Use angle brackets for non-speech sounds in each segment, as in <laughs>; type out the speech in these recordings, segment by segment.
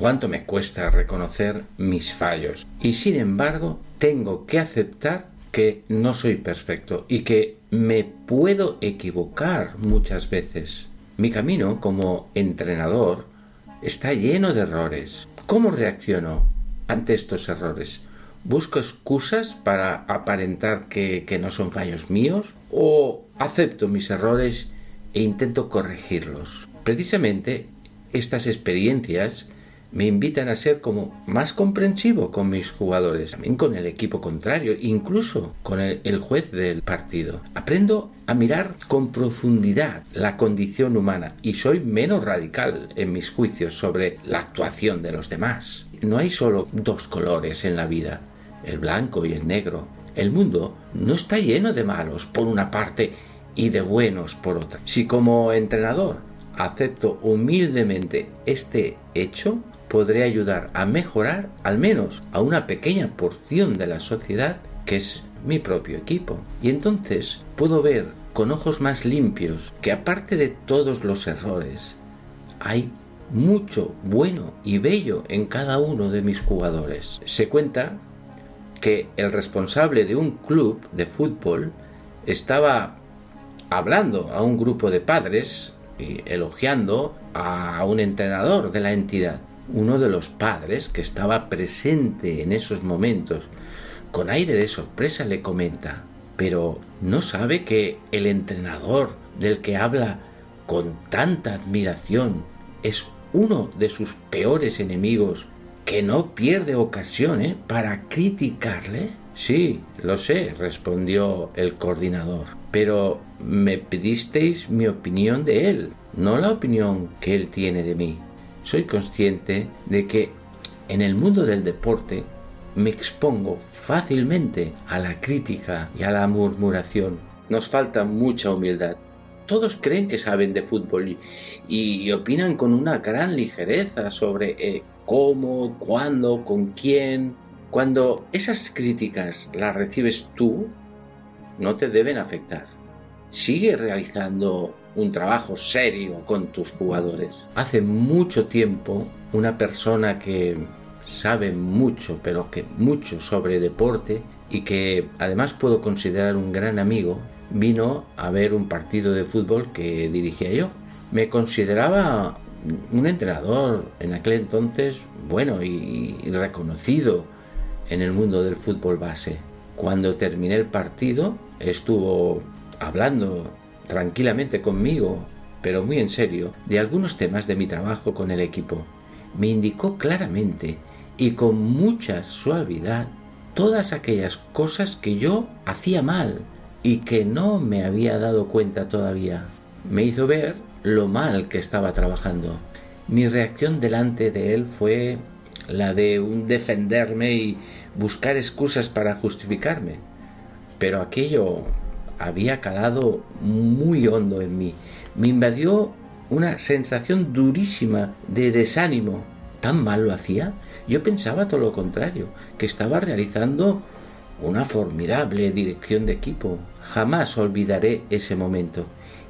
cuánto me cuesta reconocer mis fallos. Y sin embargo, tengo que aceptar que no soy perfecto y que me puedo equivocar muchas veces. Mi camino como entrenador está lleno de errores. ¿Cómo reacciono ante estos errores? ¿Busco excusas para aparentar que, no son fallos míos? ¿O acepto mis errores e intento corregirlos? Precisamente estas experiencias me invitan a ser como más comprensivo con mis jugadores, también con el equipo contrario, incluso con el, juez del partido. Aprendo a mirar con profundidad la condición humana y soy menos radical en mis juicios sobre la actuación de los demás. No hay solo dos colores en la vida, el blanco y el negro. El mundo no está lleno de malos por una parte y de buenos por otra. Si como entrenador acepto humildemente este hecho, podré ayudar a mejorar al menos a una pequeña porción de la sociedad que es mi propio equipo. Y entonces puedo ver con ojos más limpios que aparte de todos los errores, hay mucho bueno y bello en cada uno de mis jugadores. Se cuenta que el responsable de un club de fútbol estaba hablando a un grupo de padres y elogiando a un entrenador de la entidad uno de los padres que estaba presente en esos momentos, con aire de sorpresa le comenta, pero ¿no sabe que el entrenador del que habla con tanta admiración es uno de sus peores enemigos que no pierde ocasión ¿eh? para criticarle? Sí, lo sé, respondió el coordinador, pero me pedisteis mi opinión de él, no la opinión que él tiene de mí soy consciente de que en el mundo del deporte me expongo fácilmente a la crítica y a la murmuración. Nos falta mucha humildad. Todos creen que saben de fútbol y, opinan con una gran ligereza sobre eh, cómo, cuándo, con quién. Cuando esas críticas las recibes tú, no te deben afectar. Sigue realizando un trabajo serio con tus jugadores. Hace mucho tiempo una persona que sabe mucho, pero que mucho sobre deporte y que además puedo considerar un gran amigo, vino a ver un partido de fútbol que dirigía yo. Me consideraba un entrenador en aquel entonces bueno y, reconocido en el mundo del fútbol base. Cuando terminé el partido estuvo hablando tranquilamente conmigo, pero muy en serio, de algunos temas de mi trabajo con el equipo. Me indicó claramente y con mucha suavidad todas aquellas cosas que yo hacía mal y que no me había dado cuenta todavía. Me hizo ver lo mal que estaba trabajando. Mi reacción delante de él fue la de un defenderme y buscar excusas para justificarme. Pero aquello había calado muy hondo en mí. Me invadió una sensación durísima de desánimo. ¿Tan mal lo hacía? Yo pensaba todo lo contrario, que estaba realizando una formidable dirección de equipo. Jamás olvidaré ese momento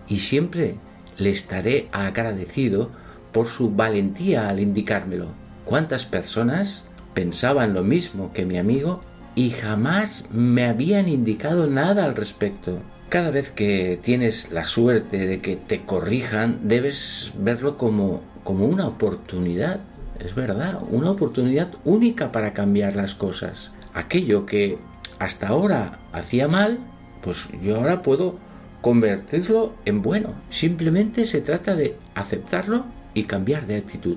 y siempre le estaré agradecido por su valentía al indicármelo. ¿Cuántas personas pensaban lo mismo que mi amigo y jamás me habían indicado nada al respecto. Cada vez que tienes la suerte de que te corrijan, debes verlo como, como una oportunidad. Es verdad, una oportunidad única para cambiar las cosas. Aquello que hasta ahora hacía mal, pues yo ahora puedo convertirlo en bueno. Simplemente se trata de aceptarlo y cambiar de actitud.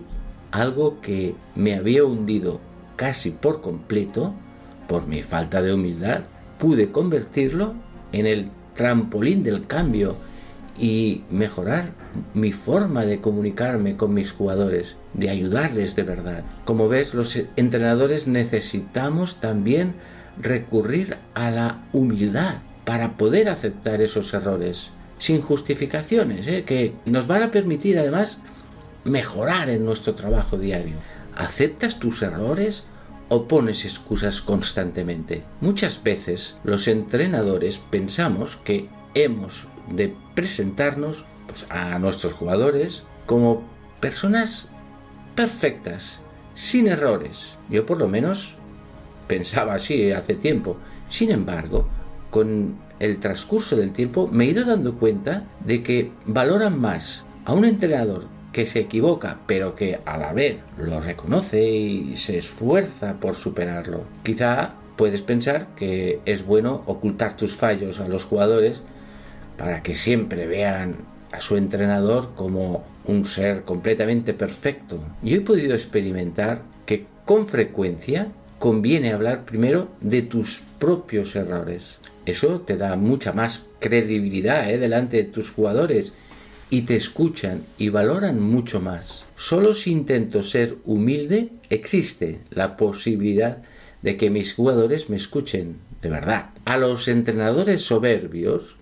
Algo que me había hundido casi por completo por mi falta de humildad, pude convertirlo en el trampolín del cambio y mejorar mi forma de comunicarme con mis jugadores, de ayudarles de verdad. Como ves, los entrenadores necesitamos también recurrir a la humildad para poder aceptar esos errores, sin justificaciones, ¿eh? que nos van a permitir además mejorar en nuestro trabajo diario. ¿Aceptas tus errores? O pones excusas constantemente. Muchas veces los entrenadores pensamos que hemos de presentarnos pues, a nuestros jugadores como personas perfectas sin errores. Yo por lo menos pensaba así hace tiempo. Sin embargo, con el transcurso del tiempo me he ido dando cuenta de que valoran más a un entrenador que se equivoca, pero que a la vez lo reconoce y se esfuerza por superarlo. Quizá puedes pensar que es bueno ocultar tus fallos a los jugadores para que siempre vean a su entrenador como un ser completamente perfecto. Yo he podido experimentar que con frecuencia conviene hablar primero de tus propios errores. Eso te da mucha más credibilidad ¿eh? delante de tus jugadores y te escuchan y valoran mucho más. Solo si intento ser humilde existe la posibilidad de que mis jugadores me escuchen de verdad. A los entrenadores soberbios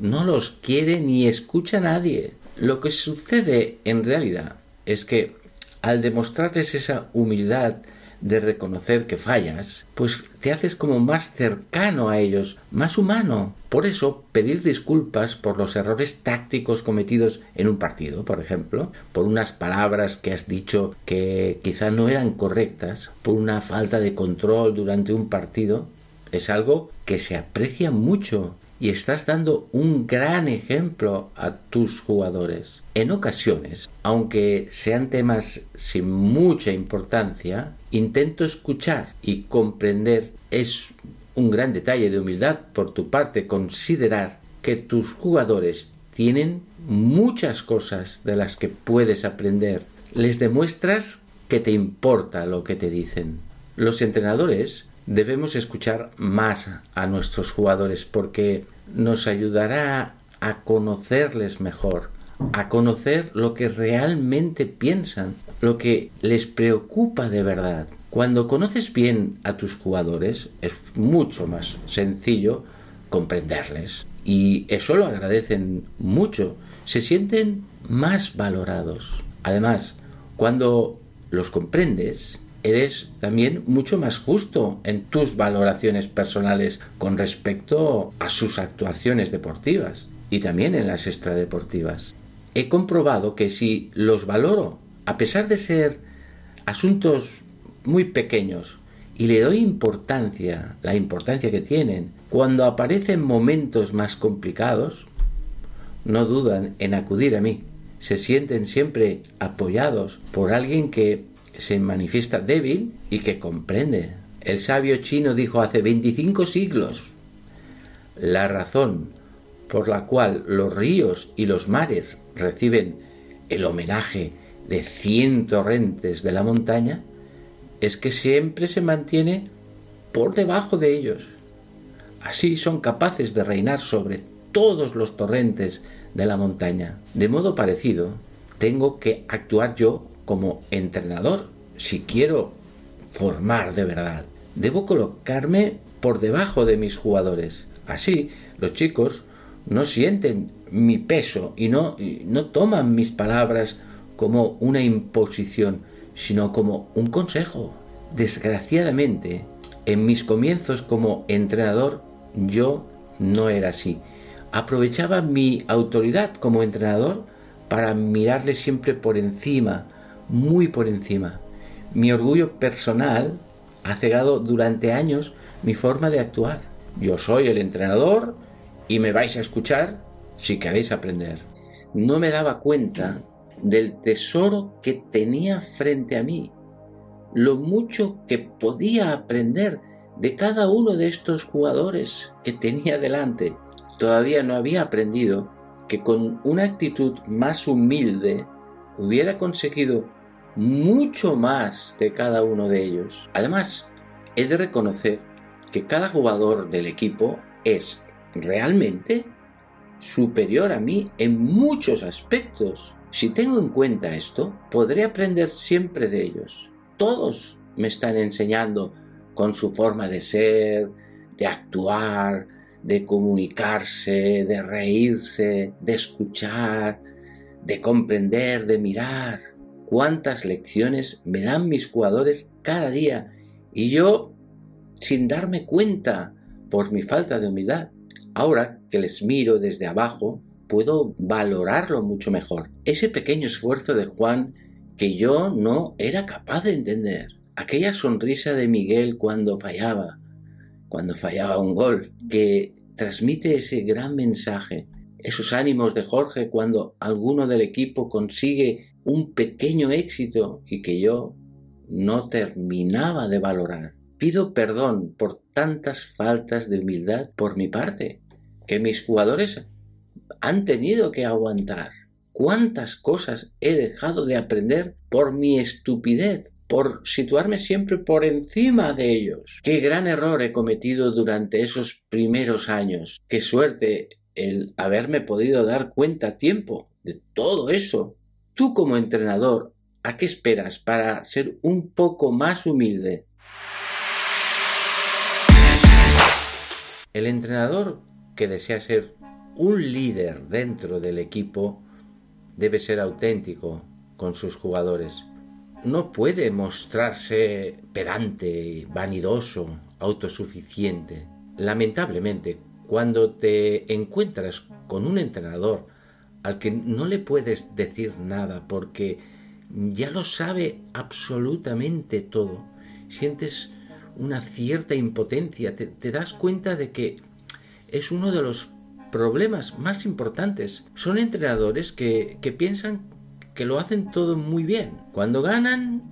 no los quiere ni escucha nadie. Lo que sucede en realidad es que al demostrarles esa humildad de reconocer que fallas, pues te haces como más cercano a ellos, más humano. Por eso, pedir disculpas por los errores tácticos cometidos en un partido, por ejemplo, por unas palabras que has dicho que quizá no eran correctas, por una falta de control durante un partido, es algo que se aprecia mucho y estás dando un gran ejemplo a tus jugadores. En ocasiones, aunque sean temas sin mucha importancia, intento escuchar y comprender. Es un gran detalle de humildad por tu parte considerar que tus jugadores tienen muchas cosas de las que puedes aprender. Les demuestras que te importa lo que te dicen. Los entrenadores debemos escuchar más a nuestros jugadores porque nos ayudará a conocerles mejor, a conocer lo que realmente piensan, lo que les preocupa de verdad. Cuando conoces bien a tus jugadores es mucho más sencillo comprenderles y eso lo agradecen mucho, se sienten más valorados. Además, cuando los comprendes, eres también mucho más justo en tus valoraciones personales con respecto a sus actuaciones deportivas y también en las extradeportivas. He comprobado que si los valoro, a pesar de ser asuntos muy pequeños, y le doy importancia, la importancia que tienen, cuando aparecen momentos más complicados, no dudan en acudir a mí. Se sienten siempre apoyados por alguien que se manifiesta débil y que comprende. El sabio chino dijo hace 25 siglos, la razón por la cual los ríos y los mares reciben el homenaje de cien torrentes de la montaña es que siempre se mantiene por debajo de ellos. Así son capaces de reinar sobre todos los torrentes de la montaña. De modo parecido, tengo que actuar yo como entrenador, si quiero formar de verdad, debo colocarme por debajo de mis jugadores. Así, los chicos no sienten mi peso y no, no toman mis palabras como una imposición, sino como un consejo. Desgraciadamente, en mis comienzos como entrenador, yo no era así. Aprovechaba mi autoridad como entrenador para mirarle siempre por encima muy por encima. Mi orgullo personal ha cegado durante años mi forma de actuar. Yo soy el entrenador y me vais a escuchar si queréis aprender. No me daba cuenta del tesoro que tenía frente a mí, lo mucho que podía aprender de cada uno de estos jugadores que tenía delante. Todavía no había aprendido que con una actitud más humilde hubiera conseguido mucho más de cada uno de ellos. Además, he de reconocer que cada jugador del equipo es realmente superior a mí en muchos aspectos. Si tengo en cuenta esto, podré aprender siempre de ellos. Todos me están enseñando con su forma de ser, de actuar, de comunicarse, de reírse, de escuchar, de comprender, de mirar. Cuántas lecciones me dan mis jugadores cada día y yo, sin darme cuenta por mi falta de humildad, ahora que les miro desde abajo, puedo valorarlo mucho mejor. Ese pequeño esfuerzo de Juan que yo no era capaz de entender. Aquella sonrisa de Miguel cuando fallaba, cuando fallaba un gol, que transmite ese gran mensaje. Esos ánimos de Jorge cuando alguno del equipo consigue un pequeño éxito y que yo no terminaba de valorar. Pido perdón por tantas faltas de humildad por mi parte, que mis jugadores han tenido que aguantar. ¿Cuántas cosas he dejado de aprender por mi estupidez, por situarme siempre por encima de ellos? Qué gran error he cometido durante esos primeros años. Qué suerte el haberme podido dar cuenta a tiempo de todo eso. Tú como entrenador, ¿a qué esperas para ser un poco más humilde? El entrenador que desea ser un líder dentro del equipo debe ser auténtico con sus jugadores. No puede mostrarse pedante, vanidoso, autosuficiente. Lamentablemente, cuando te encuentras con un entrenador al que no le puedes decir nada porque ya lo sabe absolutamente todo, sientes una cierta impotencia, te, das cuenta de que es uno de los problemas más importantes. Son entrenadores que, que piensan que lo hacen todo muy bien. Cuando ganan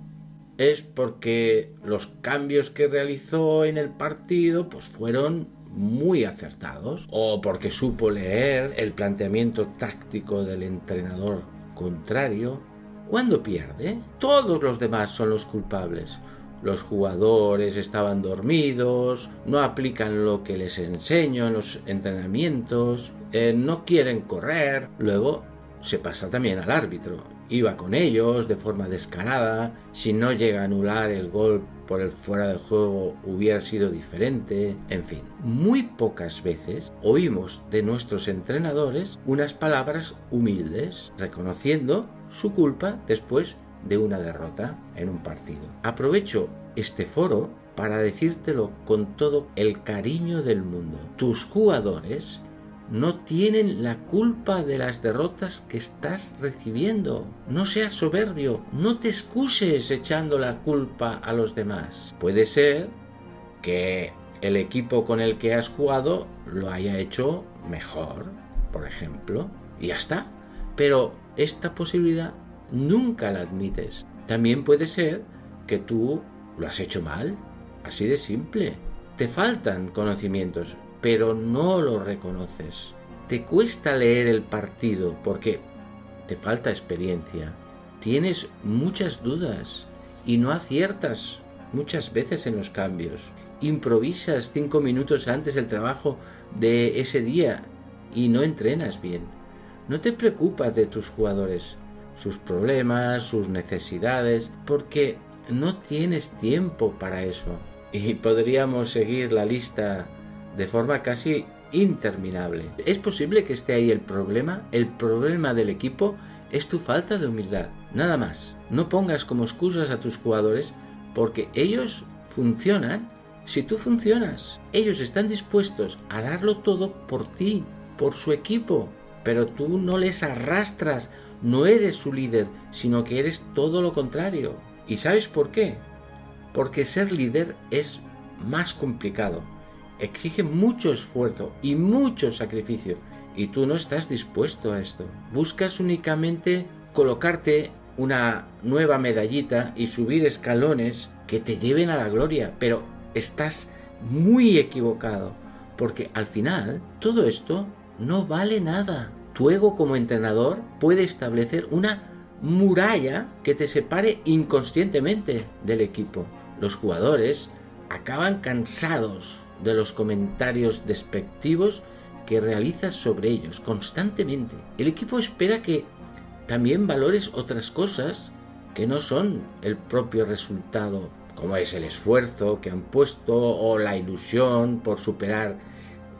es porque los cambios que realizó en el partido pues fueron muy acertados o porque supo leer el planteamiento táctico del entrenador contrario. Cuando pierde, todos los demás son los culpables los jugadores estaban dormidos, no aplican lo que les enseño en los entrenamientos, eh, no quieren correr. Luego se pasa también al árbitro. Iba con ellos de forma descarada. Si no llega a anular el gol por el fuera de juego hubiera sido diferente. En fin, muy pocas veces oímos de nuestros entrenadores unas palabras humildes, reconociendo su culpa después de una derrota en un partido. Aprovecho este foro para decírtelo con todo el cariño del mundo. Tus jugadores no tienen la culpa de las derrotas que estás recibiendo. No seas soberbio, no te excuses echando la culpa a los demás. Puede ser que el equipo con el que has jugado lo haya hecho mejor, por ejemplo, y ya está. Pero esta posibilidad nunca la admites. También puede ser que tú lo has hecho mal, así de simple. Te faltan conocimientos, pero no lo reconoces. Te cuesta leer el partido porque te falta experiencia. Tienes muchas dudas y no aciertas muchas veces en los cambios. Improvisas cinco minutos antes del trabajo de ese día y no entrenas bien. No te preocupas de tus jugadores, sus problemas, sus necesidades, porque no tienes tiempo para eso. Y podríamos seguir la lista de forma casi interminable. Es posible que esté ahí el problema. El problema del equipo es tu falta de humildad. Nada más. No pongas como excusas a tus jugadores porque ellos funcionan si tú funcionas. Ellos están dispuestos a darlo todo por ti, por su equipo. Pero tú no les arrastras no eres su líder, sino que eres todo lo contrario. ¿Y sabes por qué? Porque ser líder es más complicado, exige mucho esfuerzo y mucho sacrificio, y tú no estás dispuesto a esto. Buscas únicamente colocarte una nueva medallita y subir escalones que te lleven a la gloria, pero estás muy equivocado, porque al final todo esto no vale nada. Tu ego como entrenador puede establecer una muralla que te separe inconscientemente del equipo. Los jugadores acaban cansados de los comentarios despectivos que realizas sobre ellos constantemente. El equipo espera que también valores otras cosas que no son el propio resultado, como es el esfuerzo que han puesto o la ilusión por superar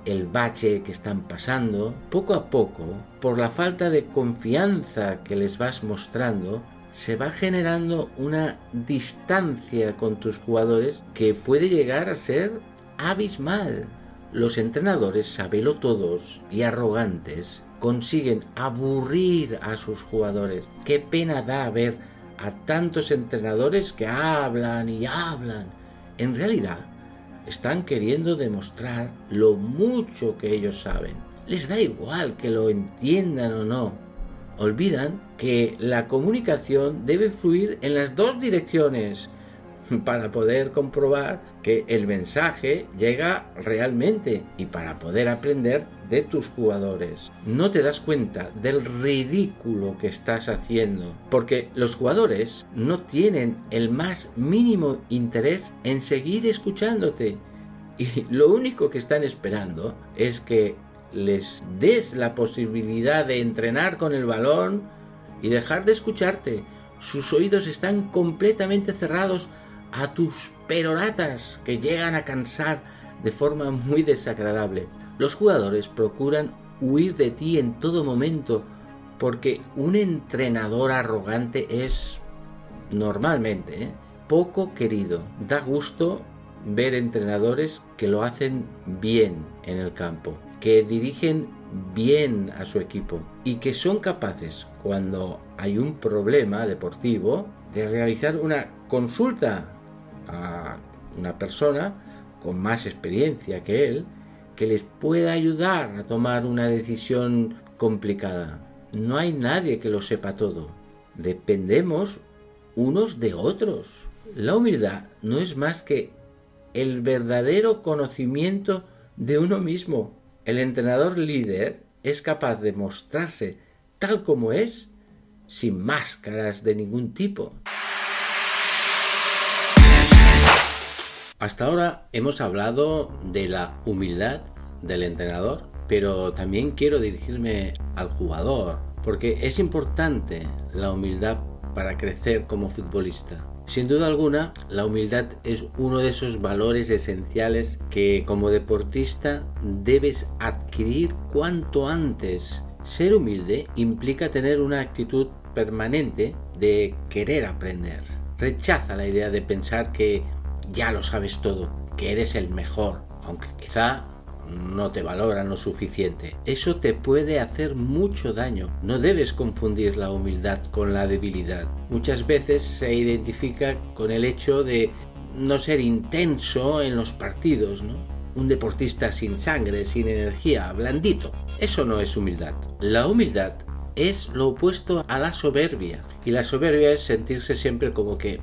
el bache que están pasando, poco a poco, por la falta de confianza que les vas mostrando, se va generando una distancia con tus jugadores que puede llegar a ser abismal. Los entrenadores sabelo todos y arrogantes consiguen aburrir a sus jugadores. Qué pena da ver a tantos entrenadores que hablan y hablan. En realidad, están queriendo demostrar lo mucho que ellos saben. Les da igual que lo entiendan o no. Olvidan que la comunicación debe fluir en las dos direcciones <laughs> para poder comprobar que el mensaje llega realmente y para poder aprender de tus jugadores. No te das cuenta del ridículo que estás haciendo, porque los jugadores no tienen el más mínimo interés en seguir escuchándote y lo único que están esperando es que les des la posibilidad de entrenar con el balón y dejar de escucharte. Sus oídos están completamente cerrados a tus peroratas que llegan a cansar de forma muy desagradable. Los jugadores procuran huir de ti en todo momento porque un entrenador arrogante es normalmente ¿eh? poco querido. Da gusto ver entrenadores que lo hacen bien en el campo, que dirigen bien a su equipo y que son capaces cuando hay un problema deportivo de realizar una consulta a una persona con más experiencia que él que les pueda ayudar a tomar una decisión complicada. No hay nadie que lo sepa todo. Dependemos unos de otros. La humildad no es más que el verdadero conocimiento de uno mismo. El entrenador líder es capaz de mostrarse tal como es sin máscaras de ningún tipo. Hasta ahora hemos hablado de la humildad del entrenador, pero también quiero dirigirme al jugador, porque es importante la humildad para crecer como futbolista. Sin duda alguna, la humildad es uno de esos valores esenciales que como deportista debes adquirir cuanto antes. Ser humilde implica tener una actitud permanente de querer aprender. Rechaza la idea de pensar que ya lo sabes todo, que eres el mejor, aunque quizá no te valoran lo suficiente. Eso te puede hacer mucho daño. No debes confundir la humildad con la debilidad. Muchas veces se identifica con el hecho de no ser intenso en los partidos, ¿no? Un deportista sin sangre, sin energía, blandito. Eso no es humildad. La humildad es lo opuesto a la soberbia. Y la soberbia es sentirse siempre como que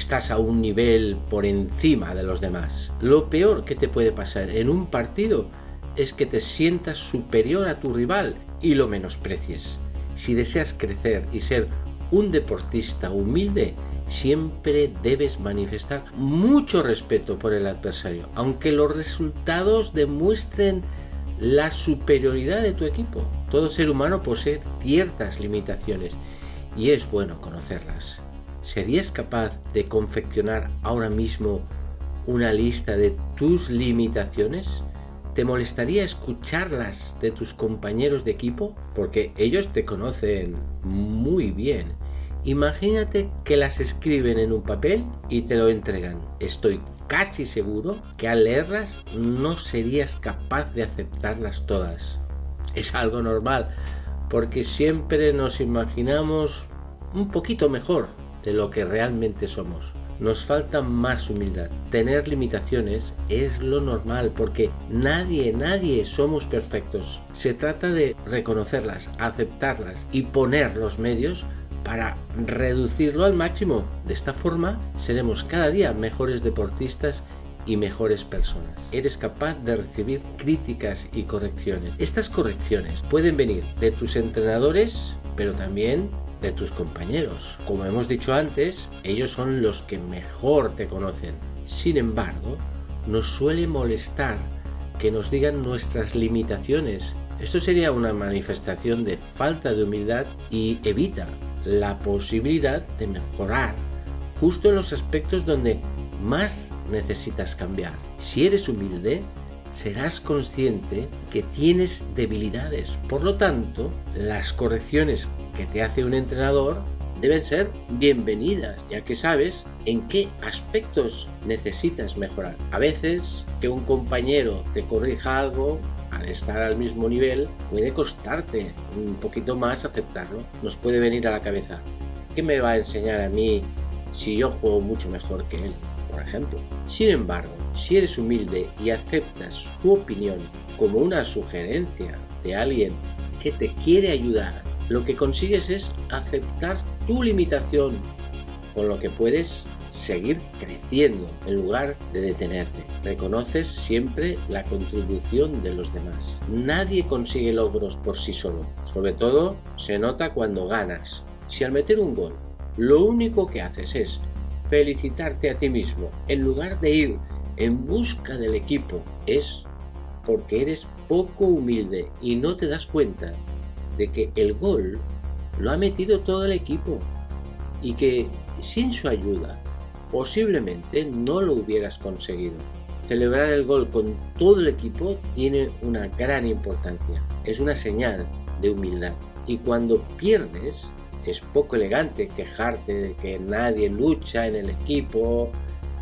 estás a un nivel por encima de los demás. Lo peor que te puede pasar en un partido es que te sientas superior a tu rival y lo menosprecies. Si deseas crecer y ser un deportista humilde, siempre debes manifestar mucho respeto por el adversario, aunque los resultados demuestren la superioridad de tu equipo. Todo ser humano posee ciertas limitaciones y es bueno conocerlas. ¿Serías capaz de confeccionar ahora mismo una lista de tus limitaciones? ¿Te molestaría escucharlas de tus compañeros de equipo? Porque ellos te conocen muy bien. Imagínate que las escriben en un papel y te lo entregan. Estoy casi seguro que al leerlas no serías capaz de aceptarlas todas. Es algo normal, porque siempre nos imaginamos un poquito mejor de lo que realmente somos. Nos falta más humildad. Tener limitaciones es lo normal porque nadie, nadie somos perfectos. Se trata de reconocerlas, aceptarlas y poner los medios para reducirlo al máximo. De esta forma seremos cada día mejores deportistas y mejores personas. Eres capaz de recibir críticas y correcciones. Estas correcciones pueden venir de tus entrenadores, pero también de tus compañeros. Como hemos dicho antes, ellos son los que mejor te conocen. Sin embargo, nos suele molestar que nos digan nuestras limitaciones. Esto sería una manifestación de falta de humildad y evita la posibilidad de mejorar justo en los aspectos donde más necesitas cambiar. Si eres humilde, serás consciente que tienes debilidades. Por lo tanto, las correcciones que te hace un entrenador deben ser bienvenidas, ya que sabes en qué aspectos necesitas mejorar. A veces que un compañero te corrija algo, al estar al mismo nivel, puede costarte un poquito más aceptarlo. Nos puede venir a la cabeza. ¿qué me va a enseñar a mí si yo juego mucho mejor que él? Por ejemplo. Sin embargo, si eres humilde y aceptas su opinión como una sugerencia de alguien que te quiere ayudar, lo que consigues es aceptar tu limitación, con lo que puedes seguir creciendo en lugar de detenerte. Reconoces siempre la contribución de los demás. Nadie consigue logros por sí solo. Sobre todo se nota cuando ganas. Si al meter un gol lo único que haces es felicitarte a ti mismo en lugar de ir en busca del equipo, es porque eres poco humilde y no te das cuenta de que el gol lo ha metido todo el equipo y que sin su ayuda posiblemente no lo hubieras conseguido. Celebrar el gol con todo el equipo tiene una gran importancia. Es una señal de humildad. Y cuando pierdes, es poco elegante quejarte de que nadie lucha en el equipo,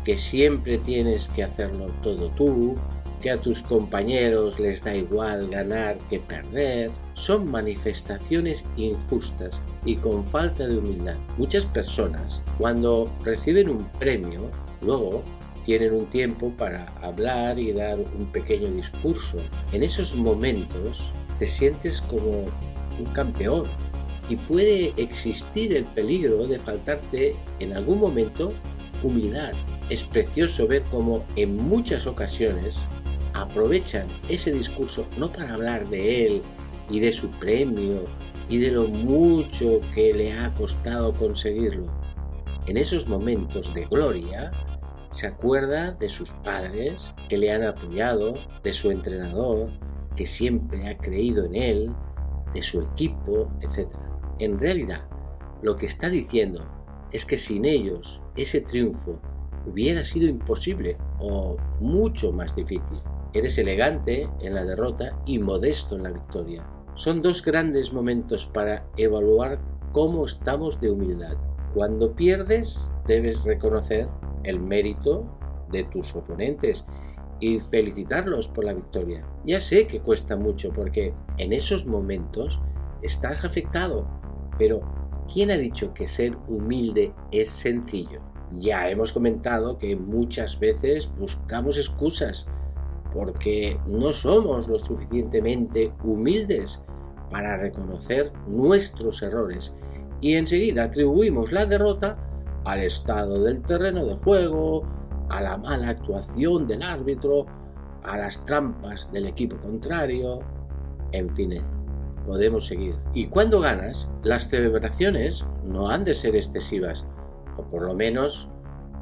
que siempre tienes que hacerlo todo tú, que a tus compañeros les da igual ganar que perder, son manifestaciones injustas y con falta de humildad. Muchas personas, cuando reciben un premio, luego tienen un tiempo para hablar y dar un pequeño discurso. En esos momentos te sientes como un campeón y puede existir el peligro de faltarte en algún momento humildad. Es precioso ver cómo en muchas ocasiones aprovechan ese discurso no para hablar de él y de su premio y de lo mucho que le ha costado conseguirlo. En esos momentos de gloria, se acuerda de sus padres que le han apoyado, de su entrenador que siempre ha creído en él, de su equipo, etc. En realidad, lo que está diciendo es que sin ellos ese triunfo hubiera sido imposible o mucho más difícil. Eres elegante en la derrota y modesto en la victoria. Son dos grandes momentos para evaluar cómo estamos de humildad. Cuando pierdes, debes reconocer el mérito de tus oponentes y felicitarlos por la victoria. Ya sé que cuesta mucho porque en esos momentos estás afectado, pero ¿quién ha dicho que ser humilde es sencillo? Ya hemos comentado que muchas veces buscamos excusas porque no somos lo suficientemente humildes para reconocer nuestros errores y enseguida atribuimos la derrota al estado del terreno de juego, a la mala actuación del árbitro, a las trampas del equipo contrario, en fin, podemos seguir. Y cuando ganas, las celebraciones no han de ser excesivas, o por lo menos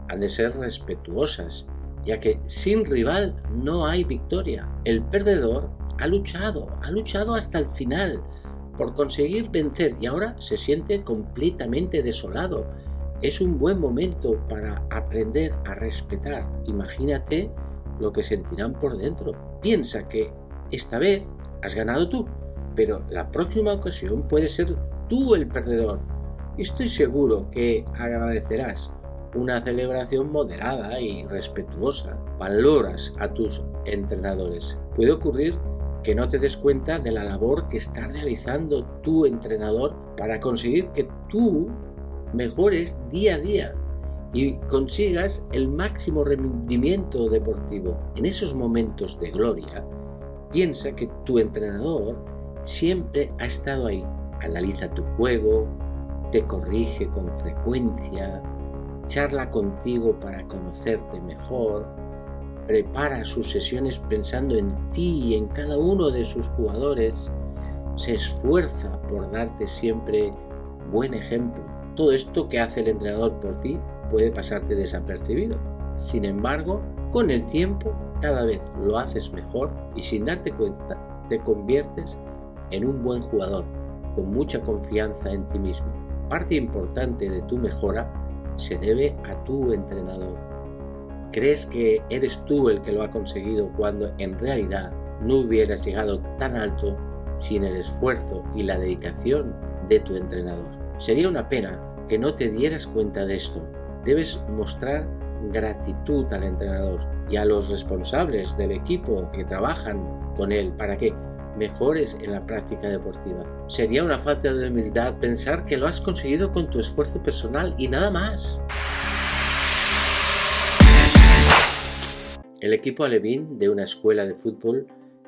han de ser respetuosas ya que sin rival no hay victoria. El perdedor ha luchado, ha luchado hasta el final por conseguir vencer y ahora se siente completamente desolado. Es un buen momento para aprender a respetar. Imagínate lo que sentirán por dentro. Piensa que esta vez has ganado tú, pero la próxima ocasión puede ser tú el perdedor. Y estoy seguro que agradecerás una celebración moderada y respetuosa. Valoras a tus entrenadores. Puede ocurrir que no te des cuenta de la labor que está realizando tu entrenador para conseguir que tú mejores día a día y consigas el máximo rendimiento deportivo. En esos momentos de gloria, piensa que tu entrenador siempre ha estado ahí. Analiza tu juego, te corrige con frecuencia, charla contigo para conocerte mejor, prepara sus sesiones pensando en ti y en cada uno de sus jugadores, se esfuerza por darte siempre buen ejemplo. Todo esto que hace el entrenador por ti puede pasarte desapercibido. Sin embargo, con el tiempo cada vez lo haces mejor y sin darte cuenta te conviertes en un buen jugador con mucha confianza en ti mismo. Parte importante de tu mejora se debe a tu entrenador. Crees que eres tú el que lo ha conseguido cuando en realidad no hubieras llegado tan alto sin el esfuerzo y la dedicación de tu entrenador. Sería una pena que no te dieras cuenta de esto. Debes mostrar gratitud al entrenador y a los responsables del equipo que trabajan con él para que mejores en la práctica deportiva. Sería una falta de humildad pensar que lo has conseguido con tu esfuerzo personal y nada más. El equipo alevín de una escuela de fútbol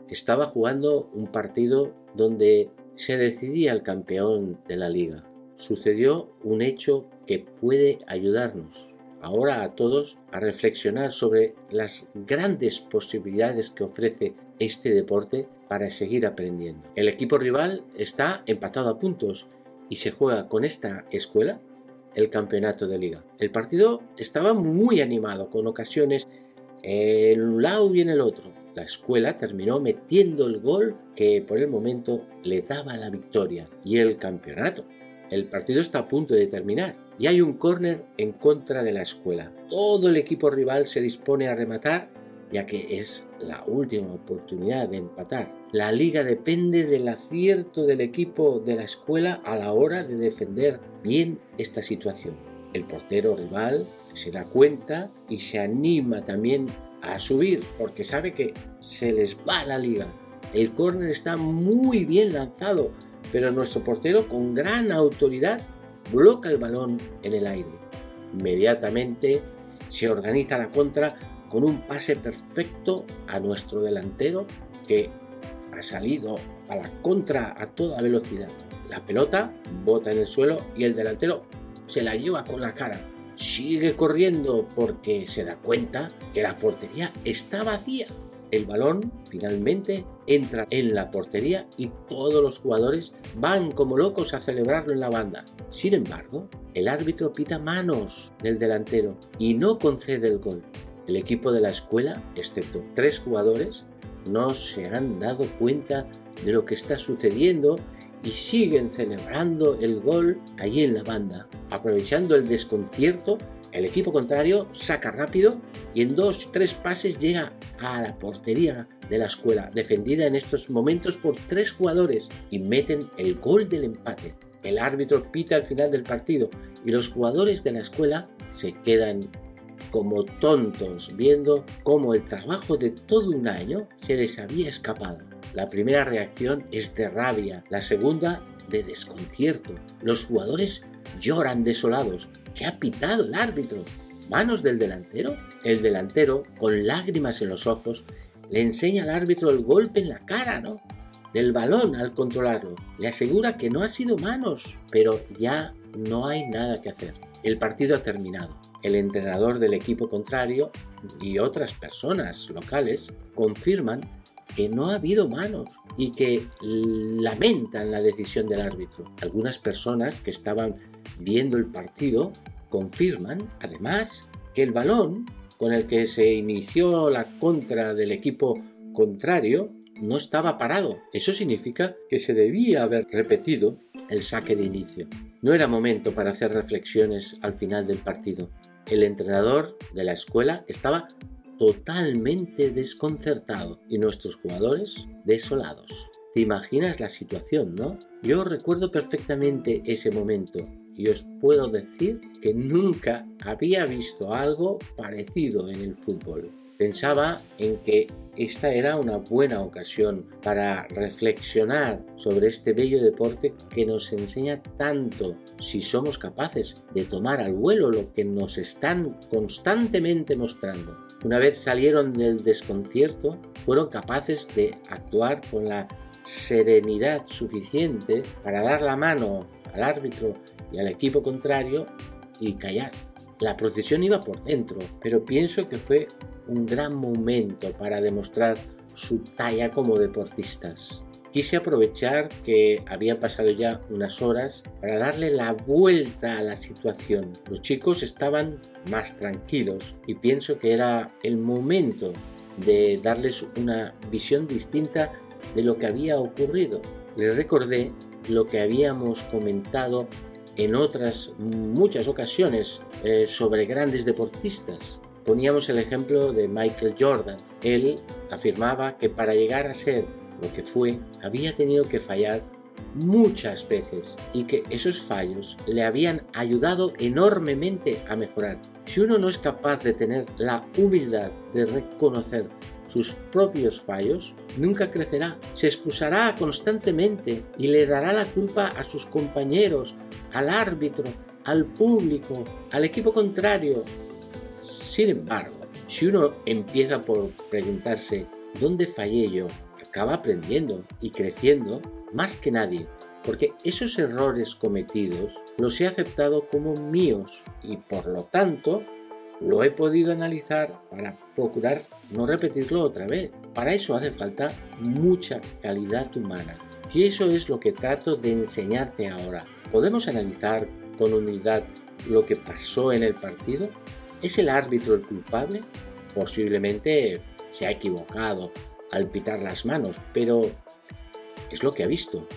estaba jugando un partido donde se decidía el campeón de la liga. Sucedió un hecho que puede ayudarnos ahora a todos a reflexionar sobre las grandes posibilidades que ofrece este deporte para seguir aprendiendo. El equipo rival está empatado a puntos y se juega con esta escuela el campeonato de liga. El partido estaba muy animado, con ocasiones un lado en el otro. La escuela terminó metiendo el gol que por el momento le daba la victoria y el campeonato. El partido está a punto de terminar y hay un córner en contra de la escuela. Todo el equipo rival se dispone a rematar ya que es la última oportunidad de empatar. La liga depende del acierto del equipo de la escuela a la hora de defender bien esta situación. El portero rival se da cuenta y se anima también a subir porque sabe que se les va la liga. El córner está muy bien lanzado, pero nuestro portero con gran autoridad bloca el balón en el aire. Inmediatamente se organiza la contra con un pase perfecto a nuestro delantero que ha salido a la contra a toda velocidad. La pelota bota en el suelo y el delantero se la lleva con la cara. Sigue corriendo porque se da cuenta que la portería está vacía. El balón finalmente entra en la portería y todos los jugadores van como locos a celebrarlo en la banda. Sin embargo, el árbitro pita manos del delantero y no concede el gol. El equipo de la escuela, excepto tres jugadores, no se han dado cuenta de lo que está sucediendo y siguen celebrando el gol allí en la banda. Aprovechando el desconcierto, el equipo contrario saca rápido y en dos tres pases llega a la portería de la escuela, defendida en estos momentos por tres jugadores y meten el gol del empate. El árbitro pita al final del partido y los jugadores de la escuela se quedan como tontos viendo cómo el trabajo de todo un año se les había escapado. La primera reacción es de rabia, la segunda de desconcierto. Los jugadores lloran desolados. ¿Qué ha pitado el árbitro? ¿Manos del delantero? El delantero, con lágrimas en los ojos, le enseña al árbitro el golpe en la cara, ¿no? Del balón al controlarlo. Le asegura que no ha sido manos, pero ya no hay nada que hacer. El partido ha terminado. El entrenador del equipo contrario y otras personas locales confirman que no ha habido manos y que lamentan la decisión del árbitro. Algunas personas que estaban viendo el partido confirman, además, que el balón con el que se inició la contra del equipo contrario no estaba parado. Eso significa que se debía haber repetido el saque de inicio. No era momento para hacer reflexiones al final del partido. El entrenador de la escuela estaba totalmente desconcertado y nuestros jugadores desolados. Te imaginas la situación, ¿no? Yo recuerdo perfectamente ese momento y os puedo decir que nunca había visto algo parecido en el fútbol. Pensaba en que esta era una buena ocasión para reflexionar sobre este bello deporte que nos enseña tanto si somos capaces de tomar al vuelo lo que nos están constantemente mostrando. Una vez salieron del desconcierto, fueron capaces de actuar con la serenidad suficiente para dar la mano al árbitro y al equipo contrario y callar. La procesión iba por dentro, pero pienso que fue un gran momento para demostrar su talla como deportistas. Quise aprovechar que había pasado ya unas horas para darle la vuelta a la situación. Los chicos estaban más tranquilos y pienso que era el momento de darles una visión distinta de lo que había ocurrido. Les recordé lo que habíamos comentado en otras muchas ocasiones eh, sobre grandes deportistas. Poníamos el ejemplo de Michael Jordan. Él afirmaba que para llegar a ser lo que fue, había tenido que fallar muchas veces y que esos fallos le habían ayudado enormemente a mejorar. Si uno no es capaz de tener la humildad de reconocer sus propios fallos, nunca crecerá. Se excusará constantemente y le dará la culpa a sus compañeros, al árbitro, al público, al equipo contrario. Sin embargo, si uno empieza por preguntarse ¿dónde fallé yo? acaba aprendiendo y creciendo más que nadie, porque esos errores cometidos los he aceptado como míos y por lo tanto lo he podido analizar para procurar no repetirlo otra vez. Para eso hace falta mucha calidad humana. Y eso es lo que trato de enseñarte ahora. ¿Podemos analizar con humildad lo que pasó en el partido? ¿Es el árbitro el culpable? Posiblemente se ha equivocado al pitar las manos, pero es lo que ha visto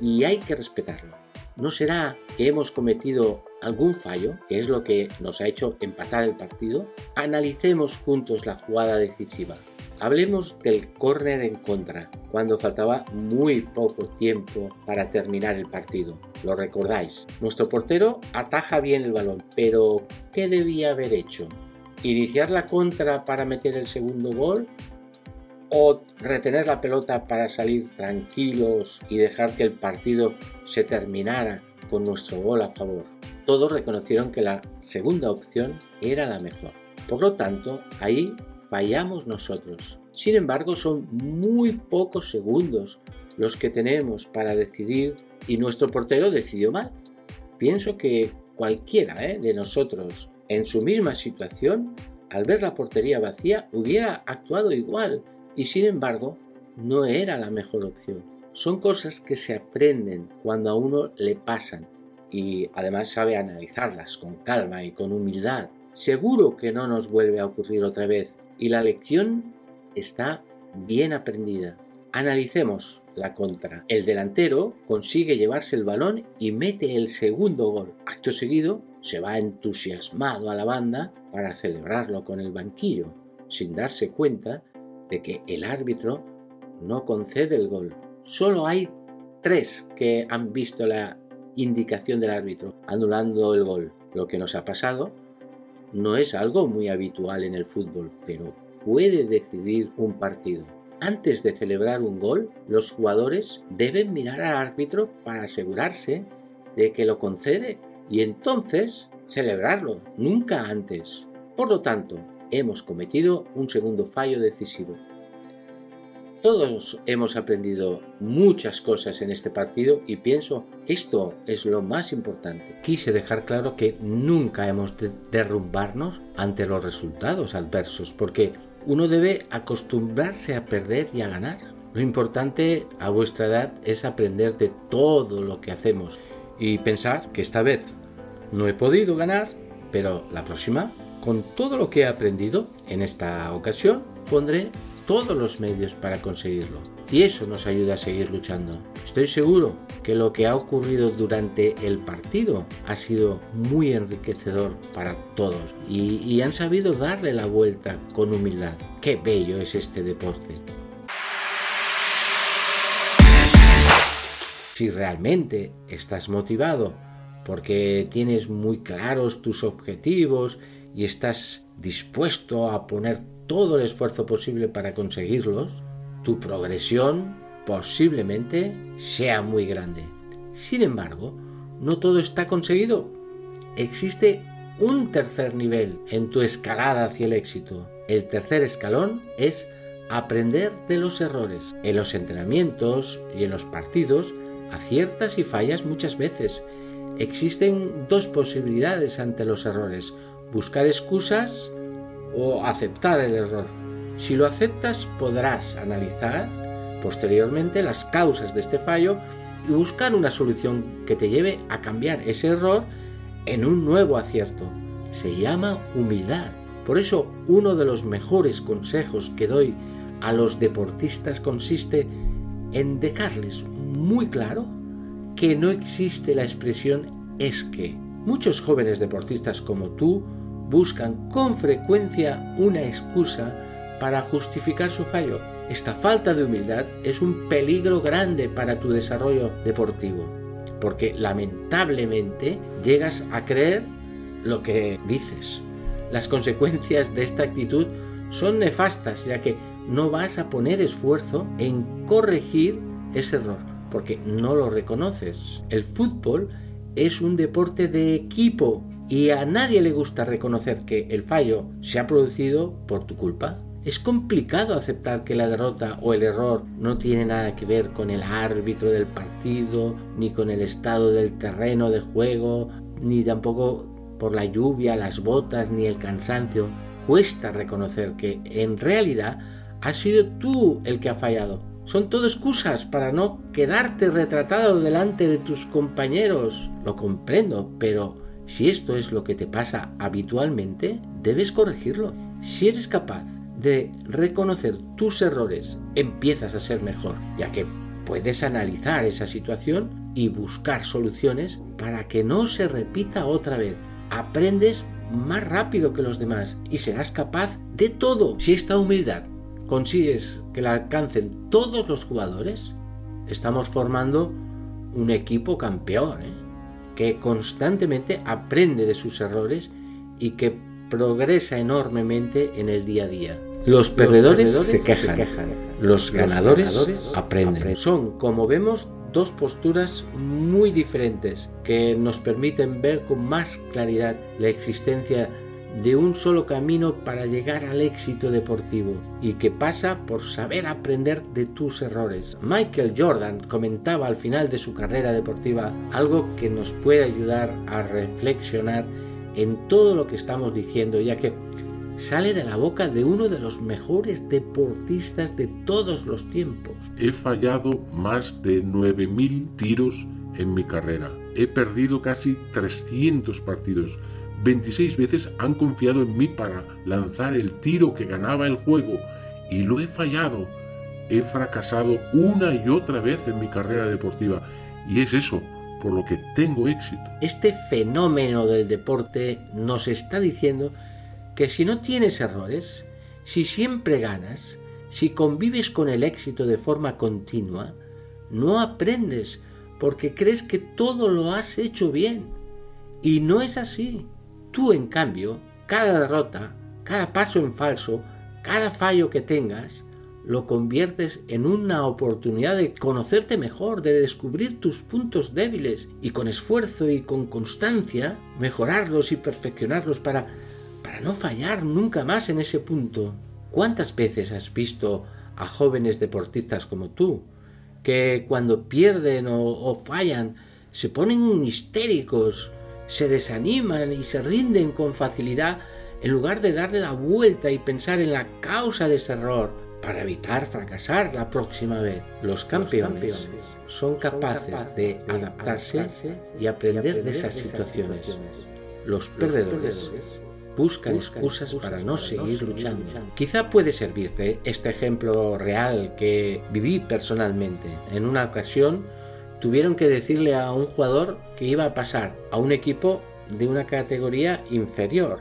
y hay que respetarlo. ¿No será que hemos cometido algún fallo, que es lo que nos ha hecho empatar el partido? Analicemos juntos la jugada decisiva. Hablemos del córner en contra, cuando faltaba muy poco tiempo para terminar el partido. ¿Lo recordáis? Nuestro portero ataja bien el balón, pero ¿qué debía haber hecho? ¿Iniciar la contra para meter el segundo gol? ¿O retener la pelota para salir tranquilos y dejar que el partido se terminara con nuestro gol a favor? Todos reconocieron que la segunda opción era la mejor. Por lo tanto, ahí fallamos nosotros. Sin embargo, son muy pocos segundos los que tenemos para decidir y nuestro portero decidió mal. Pienso que cualquiera ¿eh? de nosotros en su misma situación, al ver la portería vacía, hubiera actuado igual y sin embargo no era la mejor opción. Son cosas que se aprenden cuando a uno le pasan y además sabe analizarlas con calma y con humildad. Seguro que no nos vuelve a ocurrir otra vez y la lección está bien aprendida. Analicemos la contra. El delantero consigue llevarse el balón y mete el segundo gol. Acto seguido, se va entusiasmado a la banda para celebrarlo con el banquillo, sin darse cuenta de que el árbitro no concede el gol. Solo hay tres que han visto la indicación del árbitro anulando el gol. Lo que nos ha pasado no es algo muy habitual en el fútbol, pero puede decidir un partido. Antes de celebrar un gol, los jugadores deben mirar al árbitro para asegurarse de que lo concede y entonces celebrarlo, nunca antes. Por lo tanto, hemos cometido un segundo fallo decisivo. Todos hemos aprendido muchas cosas en este partido y pienso que esto es lo más importante. Quise dejar claro que nunca hemos de derrumbarnos ante los resultados adversos porque uno debe acostumbrarse a perder y a ganar. Lo importante a vuestra edad es aprender de todo lo que hacemos y pensar que esta vez no he podido ganar, pero la próxima, con todo lo que he aprendido en esta ocasión, pondré todos los medios para conseguirlo. Y eso nos ayuda a seguir luchando. Estoy seguro que lo que ha ocurrido durante el partido ha sido muy enriquecedor para todos y, han sabido darle la vuelta con humildad. Qué bello es este deporte. Si realmente estás motivado porque tienes muy claros tus objetivos y estás dispuesto a poner todo el esfuerzo posible para conseguirlos, tu progresión posiblemente sea muy grande. Sin embargo, no todo está conseguido. Existe un tercer nivel en tu escalada hacia el éxito. El tercer escalón es aprender de los errores. En los entrenamientos y en los partidos aciertas y fallas muchas veces. Existen dos posibilidades ante los errores. Buscar excusas o aceptar el error. Si lo aceptas podrás analizar posteriormente las causas de este fallo y buscar una solución que te lleve a cambiar ese error en un nuevo acierto. Se llama humildad. Por eso uno de los mejores consejos que doy a los deportistas consiste en dejarles muy claro que no existe la expresión es que. Muchos jóvenes deportistas como tú buscan con frecuencia una excusa para justificar su fallo. Esta falta de humildad es un peligro grande para tu desarrollo deportivo, porque lamentablemente llegas a creer lo que dices. Las consecuencias de esta actitud son nefastas, ya que no vas a poner esfuerzo en corregir ese error, porque no lo reconoces. El fútbol es un deporte de equipo y a nadie le gusta reconocer que el fallo se ha producido por tu culpa. Es complicado aceptar que la derrota o el error no tiene nada que ver con el árbitro del partido, ni con el estado del terreno de juego, ni tampoco por la lluvia, las botas, ni el cansancio. Cuesta reconocer que en realidad has sido tú el que ha fallado. Son todo excusas para no quedarte retratado delante de tus compañeros. Lo comprendo, pero si esto es lo que te pasa habitualmente, debes corregirlo. Si eres capaz de reconocer tus errores, empiezas a ser mejor, ya que puedes analizar esa situación y buscar soluciones para que no se repita otra vez. Aprendes más rápido que los demás y serás capaz de todo. Si esta humildad consigues que la alcancen todos los jugadores, estamos formando un equipo campeón, ¿eh? Que constantemente aprende de sus errores y que progresa enormemente en el día a día. Los perdedores, se, quejan, los, ganadores, aprenden. Son, como vemos, dos posturas muy diferentes que nos permiten ver con más claridad la existencia de un solo camino para llegar al éxito deportivo y que pasa por saber aprender de tus errores. Michael Jordan comentaba al final de su carrera deportiva algo que nos puede ayudar a reflexionar en todo lo que estamos diciendo, ya que sale de la boca de uno de los mejores deportistas de todos los tiempos. He fallado más de 9.000 tiros en mi carrera. He perdido casi 300 partidos 26 veces han confiado en mí para lanzar el tiro que ganaba el juego y lo he fallado. He fracasado una y otra vez en mi carrera deportiva y es eso por lo que tengo éxito. Este fenómeno del deporte nos está diciendo que si no tienes errores, si siempre ganas, si convives con el éxito de forma continua, no aprendes porque crees que todo lo has hecho bien. Y no es así. Tú, en cambio, cada derrota, cada paso en falso, cada fallo que tengas, lo conviertes en una oportunidad de conocerte mejor, de descubrir tus puntos débiles y con esfuerzo y con constancia mejorarlos y perfeccionarlos para, para no fallar nunca más en ese punto. ¿Cuántas veces has visto a jóvenes deportistas como tú que cuando pierden o, o fallan se ponen histéricos, se desaniman y se rinden con facilidad en lugar de darle la vuelta y pensar en la causa de ese error para evitar fracasar la próxima vez. Los campeones, son, capaces de adaptarse y aprender de esas situaciones. Los perdedores buscan excusas para no seguir luchando. Quizá puede servirte este ejemplo real que viví personalmente. En una ocasión tuvieron que decirle a un jugador que iba a pasar a un equipo de una categoría inferior.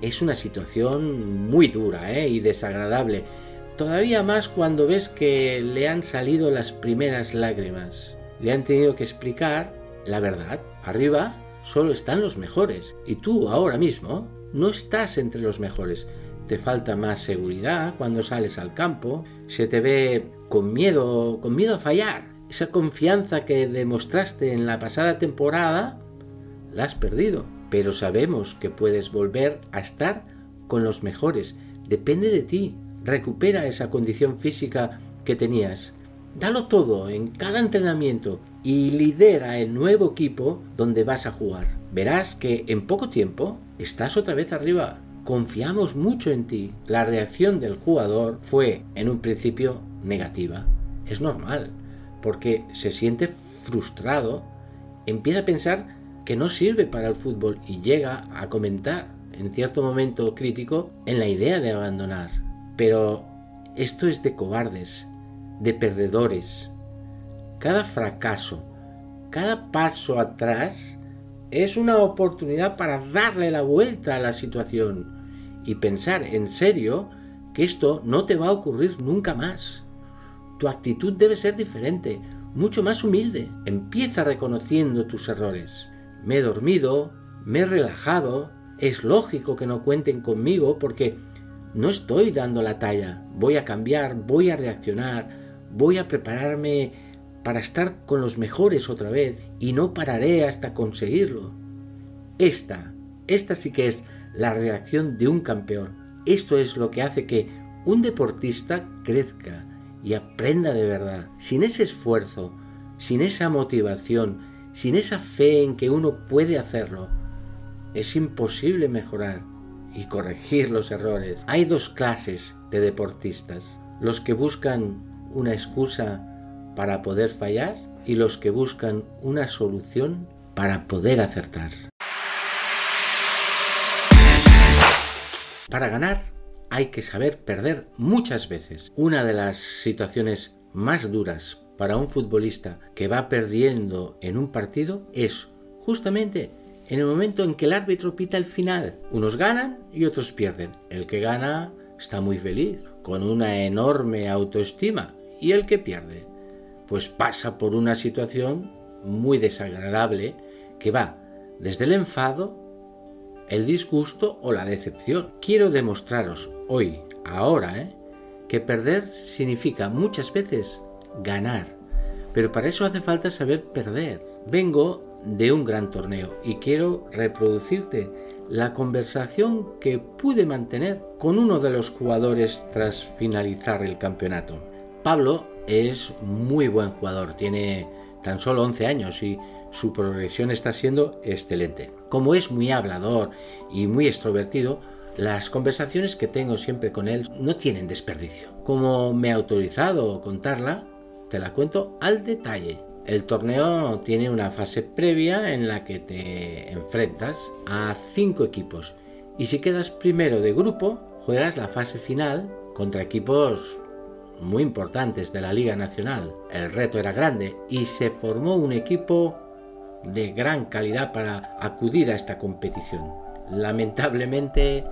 Es una situación muy dura ¿eh? y desagradable, todavía más cuando ves que le han salido las primeras lágrimas. Le han tenido que explicar la verdad. Arriba solo están los mejores y tú ahora mismo no estás entre los mejores. Te falta más seguridad cuando sales al campo, se te ve con miedo, con miedo a fallar esa confianza que demostraste en la pasada temporada, la has perdido. Pero sabemos que puedes volver a estar con los mejores. Depende de ti. Recupera esa condición física que tenías. Dalo todo en cada entrenamiento y lidera el nuevo equipo donde vas a jugar. Verás que en poco tiempo estás otra vez arriba. Confiamos mucho en ti. La reacción del jugador fue en un principio negativa. Es normal porque se siente frustrado, empieza a pensar que no sirve para el fútbol y llega a comentar en cierto momento crítico en la idea de abandonar. Pero esto es de cobardes, de perdedores. Cada fracaso, cada paso atrás es una oportunidad para darle la vuelta a la situación y pensar en serio que esto no te va a ocurrir nunca más. Tu actitud debe ser diferente, mucho más humilde. Empieza reconociendo tus errores. Me he dormido, me he relajado, es lógico que no cuenten conmigo porque no estoy dando la talla. Voy a cambiar, voy a reaccionar, voy a prepararme para estar con los mejores otra vez y no pararé hasta conseguirlo. Esta, esta sí que es la reacción de un campeón. Esto es lo que hace que un deportista crezca y aprenda de verdad. Sin ese esfuerzo, sin esa motivación, sin esa fe en que uno puede hacerlo, es imposible mejorar y corregir los errores. Hay dos clases de deportistas. Los que buscan una excusa para poder fallar y los que buscan una solución para poder acertar. Para ganar hay que saber perder muchas veces. Una de las situaciones más duras para un futbolista que va perdiendo en un partido es justamente en el momento en que el árbitro pita el final. Unos ganan y otros pierden. El que gana está muy feliz, con una enorme autoestima, y el que pierde pues pasa por una situación muy desagradable que va desde el enfado, el disgusto o la decepción. Quiero demostraros hoy, ahora, ¿eh? que perder significa muchas veces ganar, pero para eso hace falta saber perder. Vengo de un gran torneo y quiero reproducirte la conversación que pude mantener con uno de los jugadores tras finalizar el campeonato. Pablo es muy buen jugador, tiene tan solo 11 años y su progresión está siendo excelente. Como es muy hablador y muy extrovertido, las conversaciones que tengo siempre con él no tienen desperdicio. Como me ha autorizado contarla, te la cuento al detalle. El torneo tiene una fase previa en la que te enfrentas a cinco equipos y si quedas primero de grupo, juegas la fase final contra equipos muy importantes de la Liga Nacional. El reto era grande y se formó un equipo de gran calidad para acudir a esta competición. Lamentablemente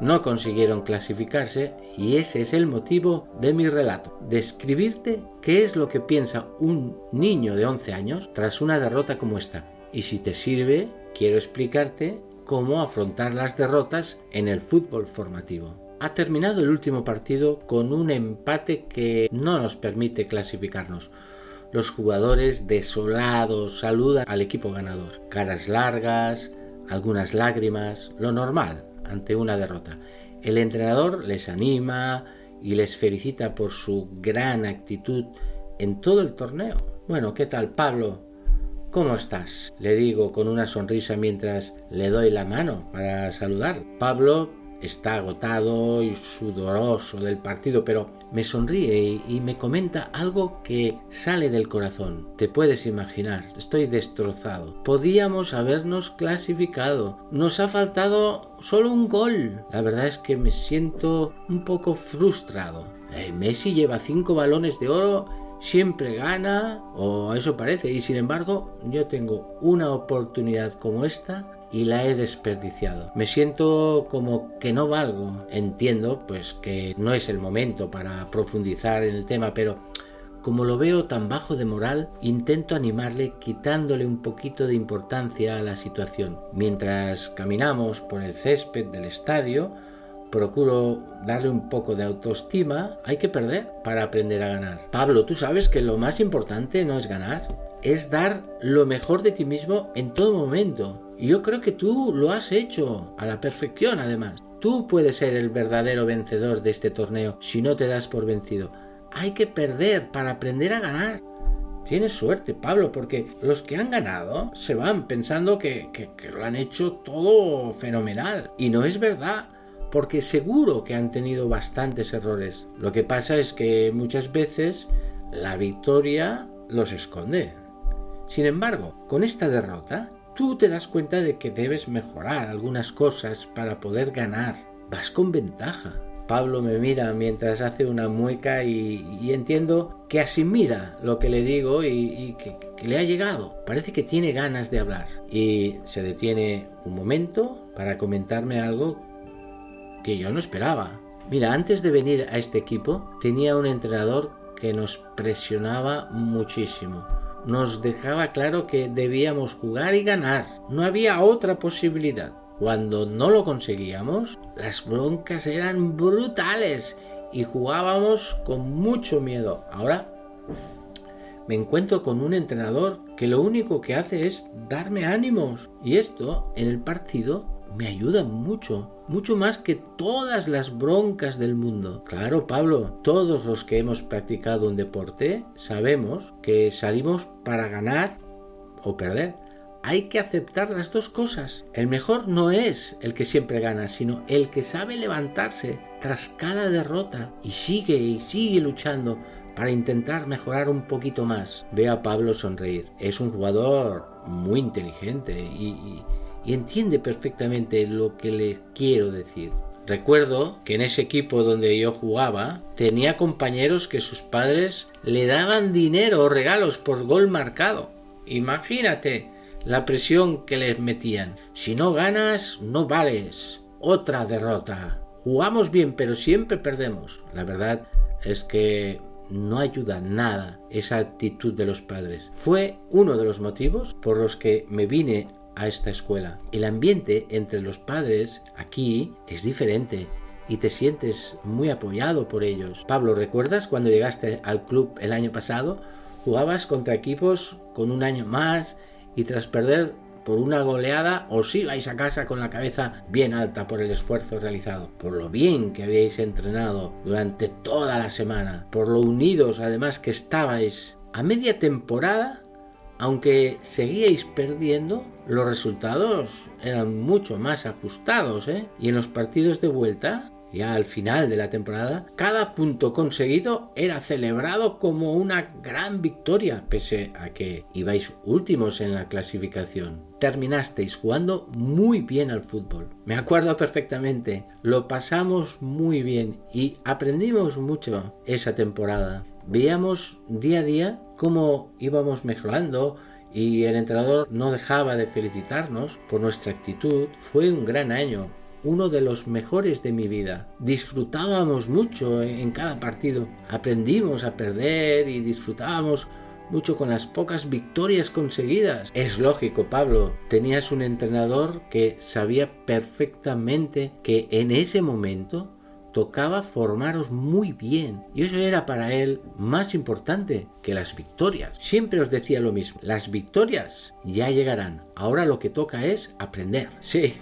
no consiguieron clasificarse y ese es el motivo de mi relato. Describirte qué es lo que piensa un niño de 11 años tras una derrota como esta. Y si te sirve, quiero explicarte cómo afrontar las derrotas en el fútbol formativo ha terminado el último partido con un empate que no nos permite clasificarnos. Los jugadores desolados saludan al equipo ganador. Caras largas, algunas lágrimas, lo normal ante una derrota. El entrenador les anima y les felicita por su gran actitud en todo el torneo. Bueno, ¿qué tal Pablo? ¿Cómo estás? Le digo con una sonrisa mientras le doy la mano para saludar. Pablo está agotado y sudoroso del partido, pero me sonríe y, me comenta algo que sale del corazón. Te puedes imaginar, estoy destrozado. Podíamos habernos clasificado. Nos ha faltado solo un gol. La verdad es que me siento un poco frustrado. Eh, Messi lleva cinco balones de oro siempre gana, o eso parece, y sin embargo yo tengo una oportunidad como esta y la he desperdiciado. Me siento como que no valgo. Entiendo pues que no es el momento para profundizar en el tema, pero como lo veo tan bajo de moral, intento animarle quitándole un poquito de importancia a la situación. Mientras caminamos por el césped del estadio, procuro darle un poco de autoestima, hay que perder para aprender a ganar. Pablo, tú sabes que lo más importante no es ganar, es dar lo mejor de ti mismo en todo momento. Y yo creo que tú lo has hecho a la perfección además. Tú puedes ser el verdadero vencedor de este torneo si no te das por vencido. Hay que perder para aprender a ganar. Tienes suerte, Pablo, porque los que han ganado se van pensando que, que, lo han hecho todo fenomenal. Y no es verdad, porque seguro que han tenido bastantes errores. Lo que pasa es que muchas veces la victoria los esconde. Sin embargo, con esta derrota, tú te das cuenta de que debes mejorar algunas cosas para poder ganar. Vas con ventaja. Pablo me mira mientras hace una mueca y, entiendo que así mira lo que le digo y, que, que, le ha llegado. Parece que tiene ganas de hablar y se detiene un momento para comentarme algo que yo no esperaba. Mira, antes de venir a este equipo tenía un entrenador que nos presionaba muchísimo nos dejaba claro que debíamos jugar y ganar. No había otra posibilidad. cuando no lo conseguíamos, las broncas eran brutales y jugábamos con mucho miedo. Ahora me encuentro con un entrenador que lo único que hace es darme ánimos. Y esto en el partido me ayuda mucho, mucho más que todas las broncas del mundo. Claro, Pablo, todos los que hemos practicado un deporte sabemos que salimos para ganar o perder. Hay que aceptar las dos cosas. El mejor no es el que siempre gana, sino el que sabe levantarse tras cada derrota y sigue y sigue luchando para intentar mejorar un poquito más. Ve a Pablo sonreír. Es un jugador muy inteligente y, entiende perfectamente lo que le quiero decir. Recuerdo que en ese equipo donde yo jugaba tenía compañeros que sus padres le daban dinero o regalos por gol marcado. Imagínate la presión que les metían. Si no ganas, no vales. Otra derrota. Jugamos bien, pero siempre perdemos. La verdad es que no ayuda nada esa actitud de los padres. Fue uno de los motivos por los que me vine a esta escuela. El ambiente entre los padres aquí es diferente y te sientes muy apoyado por ellos. Pablo, ¿recuerdas cuando llegaste al club el año pasado? Jugabas contra equipos con un año más y tras perder por una goleada os ibais a casa con la cabeza bien alta por el esfuerzo realizado, por lo bien que habíais entrenado durante toda la semana, por lo unidos además que estabais. A media temporada, aunque seguíais perdiendo, los resultados eran mucho más ajustados, ¿eh? Y en los partidos de vuelta ya al final de la temporada, cada punto conseguido era celebrado como una gran victoria, pese a que ibais últimos en la clasificación. Terminasteis jugando muy bien al fútbol. Me acuerdo perfectamente, lo pasamos muy bien y aprendimos mucho esa temporada. Veíamos día a día cómo íbamos mejorando, y el entrenador no dejaba de felicitarnos por nuestra actitud. Fue un gran año uno de los mejores de mi vida. Disfrutábamos mucho en cada partido, aprendimos a perder y disfrutábamos mucho con las pocas victorias conseguidas. Es lógico, Pablo, tenías un entrenador que sabía perfectamente que en ese momento tocaba formaros muy bien. Y eso era para él más importante que las victorias. Siempre os decía lo mismo, las victorias ya llegarán. Ahora lo que toca es aprender. Sí,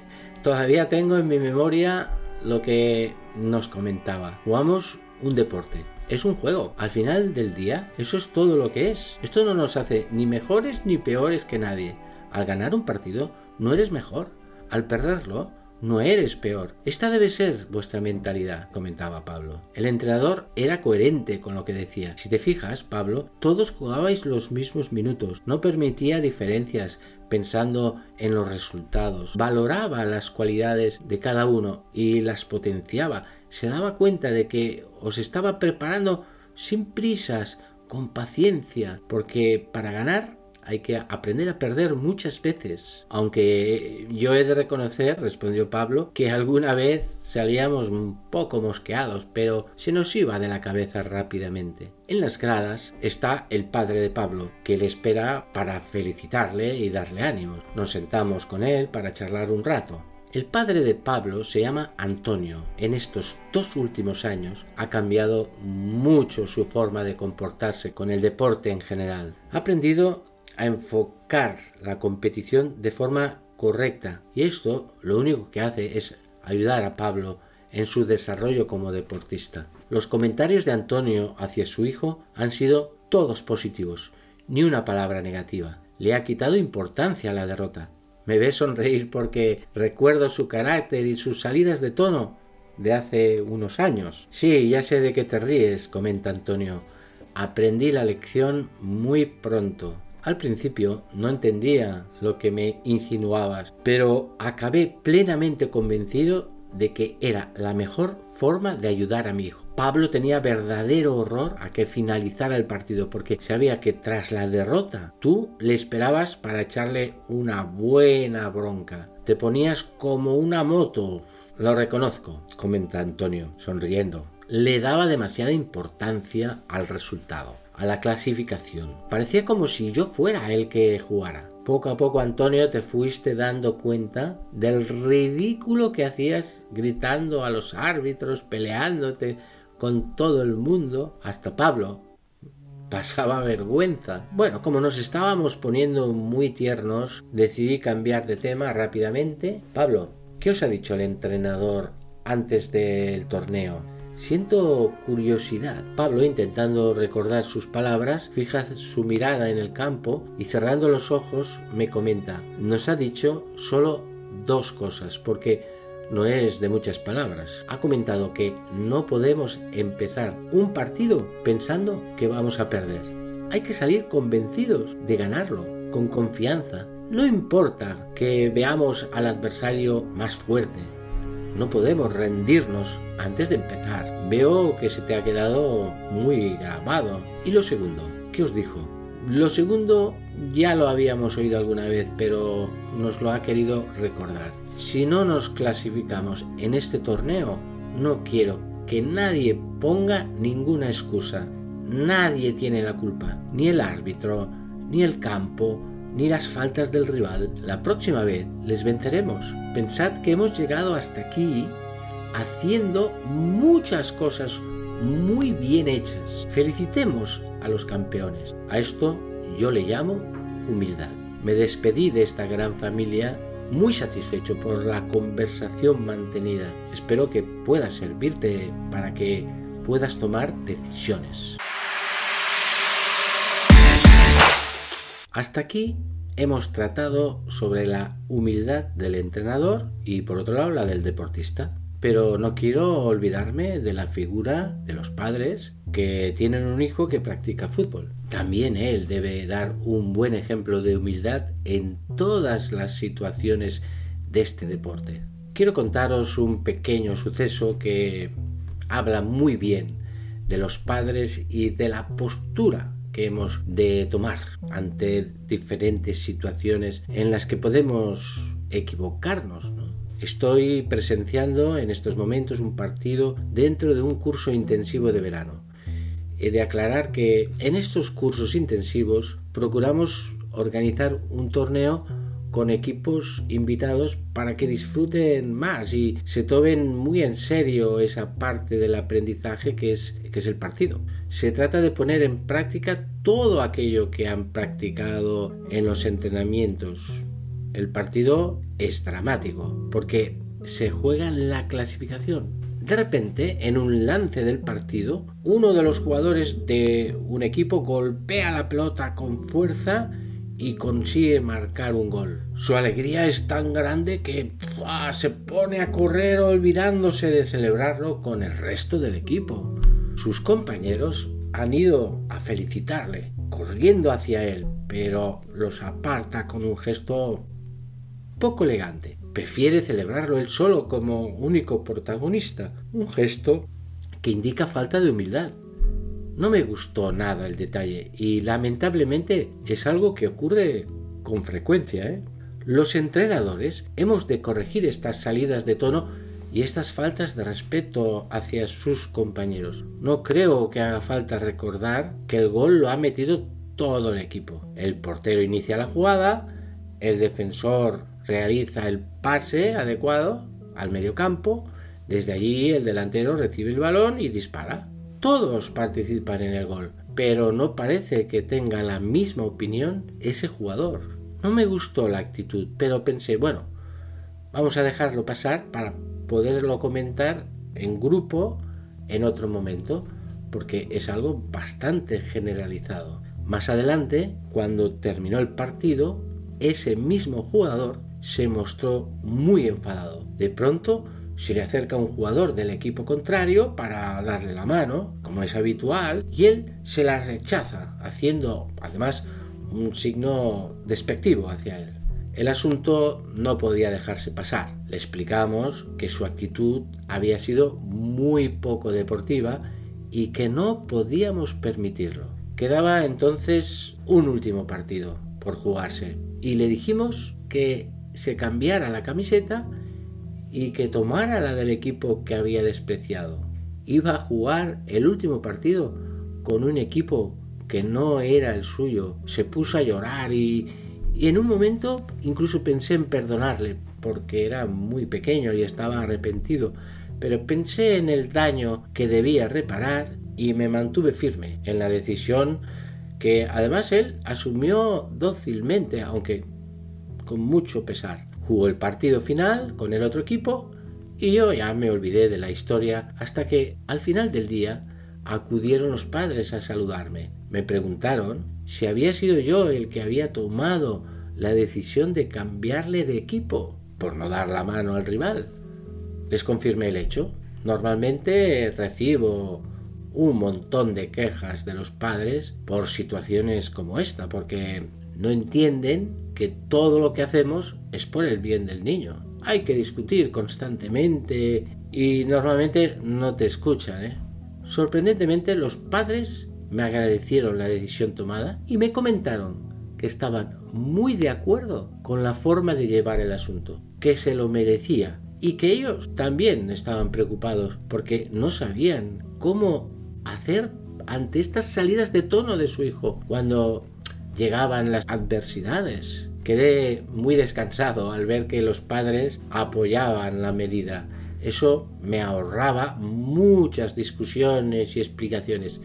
Todavía tengo en mi memoria lo que nos comentaba. Jugamos un deporte. Es un juego. Al final del día, eso es todo lo que es. Esto no nos hace ni mejores ni peores que nadie. Al ganar un partido, no eres mejor. Al perderlo, no eres peor. Esta debe ser vuestra mentalidad, comentaba Pablo. El entrenador era coherente con lo que decía. Si te fijas, Pablo, todos jugabais los mismos minutos, no permitía diferencias, pensando en los resultados, valoraba las cualidades de cada uno y las potenciaba, se daba cuenta de que os estaba preparando sin prisas, con paciencia, porque para ganar hay que aprender a perder muchas veces. Aunque yo he de reconocer, respondió Pablo, que alguna vez salíamos un poco mosqueados, pero se nos iba de la cabeza rápidamente. En las gradas está el padre de Pablo, que le espera para felicitarle y darle ánimos. Nos sentamos con él para charlar un rato. El padre de Pablo se llama Antonio. En estos dos últimos años ha cambiado mucho su forma de comportarse con el deporte en general. Ha aprendido a enfocar la competición de forma correcta y esto lo único que hace es ayudar a Pablo en su desarrollo como deportista. Los comentarios de Antonio hacia su hijo han sido todos positivos, ni una palabra negativa. Le ha quitado importancia a la derrota. Me ve sonreír porque recuerdo su carácter y sus salidas de tono de hace unos años. Sí, ya sé de qué te ríes, comenta Antonio. Aprendí la lección muy pronto. Al principio no entendía lo que me insinuabas, pero acabé plenamente convencido de que era la mejor forma de ayudar a mi hijo. Pablo tenía verdadero horror a que finalizara el partido porque sabía que tras la derrota tú le esperabas para echarle una buena bronca. Te ponías como una moto. Lo reconozco, comenta Antonio, sonriendo. Le daba demasiada importancia al resultado a la clasificación. Parecía como si yo fuera el que jugara. Poco a poco, Antonio, te fuiste dando cuenta del ridículo que hacías gritando a los árbitros, peleándote con todo el mundo, hasta Pablo. Pasaba vergüenza. Bueno, como nos estábamos poniendo muy tiernos, decidí cambiar de tema rápidamente. Pablo, ¿qué os ha dicho el entrenador antes del torneo? Siento curiosidad. Pablo, intentando recordar sus palabras, fija su mirada en el campo y cerrando los ojos me comenta, nos ha dicho solo dos cosas, porque no es de muchas palabras. Ha comentado que no podemos empezar un partido pensando que vamos a perder. Hay que salir convencidos de ganarlo, con confianza. No importa que veamos al adversario más fuerte, no podemos rendirnos antes de empezar. Veo que se te ha quedado muy grabado. Y lo segundo, ¿qué os dijo? Lo segundo ya lo habíamos oído alguna vez, pero nos lo ha querido recordar. Si no nos clasificamos en este torneo, no quiero que nadie ponga ninguna excusa. Nadie tiene la culpa, ni el árbitro, ni el campo, ni las faltas del rival. La próxima vez les venceremos. Pensad que hemos llegado hasta aquí haciendo muchas cosas muy bien hechas. Felicitemos a los campeones. A esto yo le llamo humildad. Me despedí de esta gran familia muy satisfecho por la conversación mantenida. Espero que pueda servirte para que puedas tomar decisiones. Hasta aquí hemos tratado sobre la humildad del entrenador y por otro lado la del deportista. Pero no quiero olvidarme de la figura de los padres que tienen un hijo que practica fútbol. También él debe dar un buen ejemplo de humildad en todas las situaciones de este deporte. Quiero contaros un pequeño suceso que habla muy bien de los padres y de la postura que hemos de tomar ante diferentes situaciones en las que podemos equivocarnos. Estoy presenciando en estos momentos un partido dentro de un curso intensivo de verano. He de aclarar que en estos cursos intensivos procuramos organizar un torneo con equipos invitados para que disfruten más y se tomen muy en serio esa parte del aprendizaje que es, que es el partido. Se trata de poner en práctica todo aquello que han practicado en los entrenamientos. El partido es dramático porque se juega la clasificación. De repente, en un lance del partido, uno de los jugadores de un equipo golpea la pelota con fuerza y consigue marcar un gol. Su alegría es tan grande que se pone a correr olvidándose de celebrarlo con el resto del equipo. Sus compañeros han ido a felicitarle, corriendo hacia él, pero los aparta con un gesto poco elegante. Prefiere celebrarlo él solo como único protagonista, un gesto que indica falta de humildad. No me gustó nada el detalle y lamentablemente es algo que ocurre con frecuencia. ¿eh? Los entrenadores hemos de corregir estas salidas de tono y estas faltas de respeto hacia sus compañeros. No creo que haga falta recordar que el gol lo ha metido todo el equipo. El portero inicia la jugada, el defensor realiza el pase adecuado al medio campo, desde allí el delantero recibe el balón y dispara. Todos participan en el gol, pero no parece que tenga la misma opinión ese jugador. No me gustó la actitud, pero pensé, bueno, vamos a dejarlo pasar para poderlo comentar en grupo en otro momento, porque es algo bastante generalizado. Más adelante, cuando terminó el partido, ese mismo jugador se mostró muy enfadado. De pronto se le acerca un jugador del equipo contrario para darle la mano, como es habitual, y él se la rechaza, haciendo además un signo despectivo hacia él. El asunto no podía dejarse pasar. Le explicamos que su actitud había sido muy poco deportiva y que no podíamos permitirlo. Quedaba entonces un último partido por jugarse y le dijimos que se cambiara la camiseta y que tomara la del equipo que había despreciado. Iba a jugar el último partido con un equipo que no era el suyo. Se puso a llorar y, en un momento incluso pensé en perdonarle, porque era muy pequeño y estaba arrepentido, pero pensé en el daño que debía reparar y me mantuve firme en la decisión que además él asumió dócilmente, aunque con mucho pesar. Jugó el partido final con el otro equipo y yo ya me olvidé de la historia hasta que al final del día acudieron los padres a saludarme. Me preguntaron si había sido yo el que había tomado la decisión de cambiarle de equipo por no dar la mano al rival. Les confirmé el hecho. Normalmente recibo un montón de quejas de los padres por situaciones como esta, porque no entienden que todo lo que hacemos es por el bien del niño. Hay que discutir constantemente y normalmente no te escuchan. ¿eh? Sorprendentemente los padres me agradecieron la decisión tomada y me comentaron que estaban muy de acuerdo con la forma de llevar el asunto, que se lo merecía y que ellos también estaban preocupados porque no sabían cómo hacer ante estas salidas de tono de su hijo cuando llegaban las adversidades. Quedé muy descansado al ver que los padres apoyaban la medida. Eso me ahorraba muchas discusiones y explicaciones.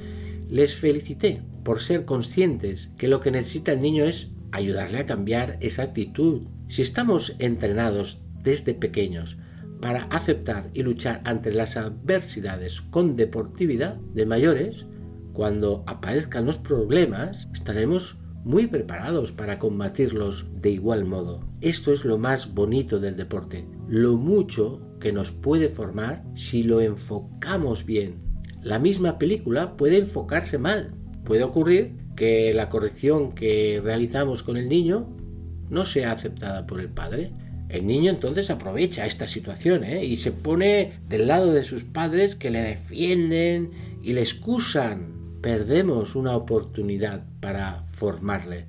Les felicité por ser conscientes que lo que necesita el niño es ayudarle a cambiar esa actitud. Si estamos entrenados desde pequeños para aceptar y luchar ante las adversidades con deportividad de mayores, cuando aparezcan los problemas, estaremos muy preparados para combatirlos de igual modo. Esto es lo más bonito del deporte, lo mucho que nos puede formar si lo enfocamos bien. La misma película puede enfocarse mal. Puede ocurrir que la corrección que realizamos con el niño no sea aceptada por el padre el niño entonces aprovecha esta situación ¿eh? y se pone del lado de sus padres que le defienden y le excusan. Perdemos una oportunidad para formarle.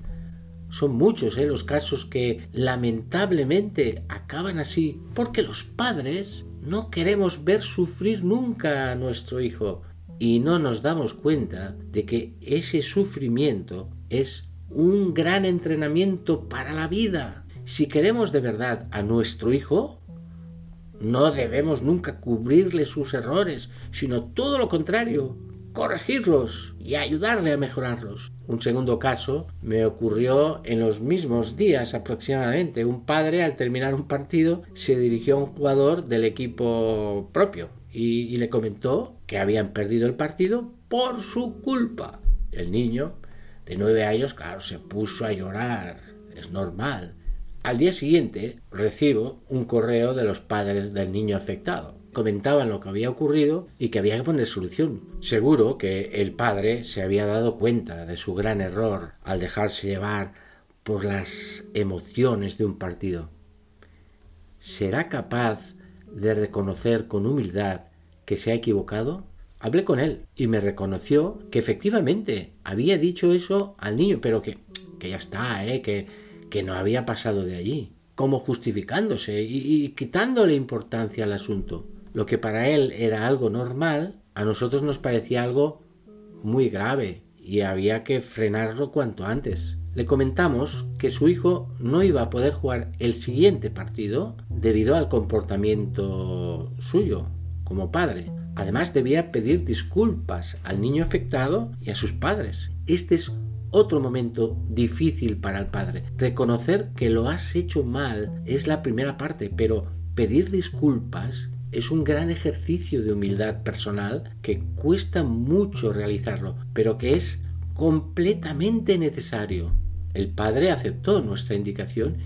Son muchos ¿eh? los casos que lamentablemente acaban así porque los padres no queremos ver sufrir nunca a nuestro hijo y no nos damos cuenta de que ese sufrimiento es un gran entrenamiento para la vida si queremos de verdad a nuestro hijo, no debemos nunca cubrirle sus errores, sino todo lo contrario, corregirlos y ayudarle a mejorarlos. Un segundo caso me ocurrió en los mismos días aproximadamente. Un padre al terminar un partido se dirigió a un jugador del equipo propio y, le comentó que habían perdido el partido por su culpa. El niño de nueve años, claro, se puso a llorar. Es normal. Al día siguiente recibo un correo de los padres del niño afectado. Comentaban lo que había ocurrido y que había que poner solución. Seguro que el padre se había dado cuenta de su gran error al dejarse llevar por las emociones de un partido. ¿Será capaz de reconocer con humildad que se ha equivocado? Hablé con él y me reconoció que efectivamente había dicho eso al niño, pero que, que ya está, ¿eh? que, que no había pasado de allí, como justificándose y, quitándole importancia al asunto. Lo que para él era algo normal, a nosotros nos parecía algo muy grave y había que frenarlo cuanto antes. Le comentamos que su hijo no iba a poder jugar el siguiente partido debido al comportamiento suyo como padre. Además debía pedir disculpas al niño afectado y a sus padres. Este es otro momento difícil para el padre. Reconocer que lo has hecho mal es la primera parte, pero pedir disculpas es un gran ejercicio de humildad personal que cuesta mucho realizarlo, pero que es completamente necesario. El padre aceptó nuestra indicación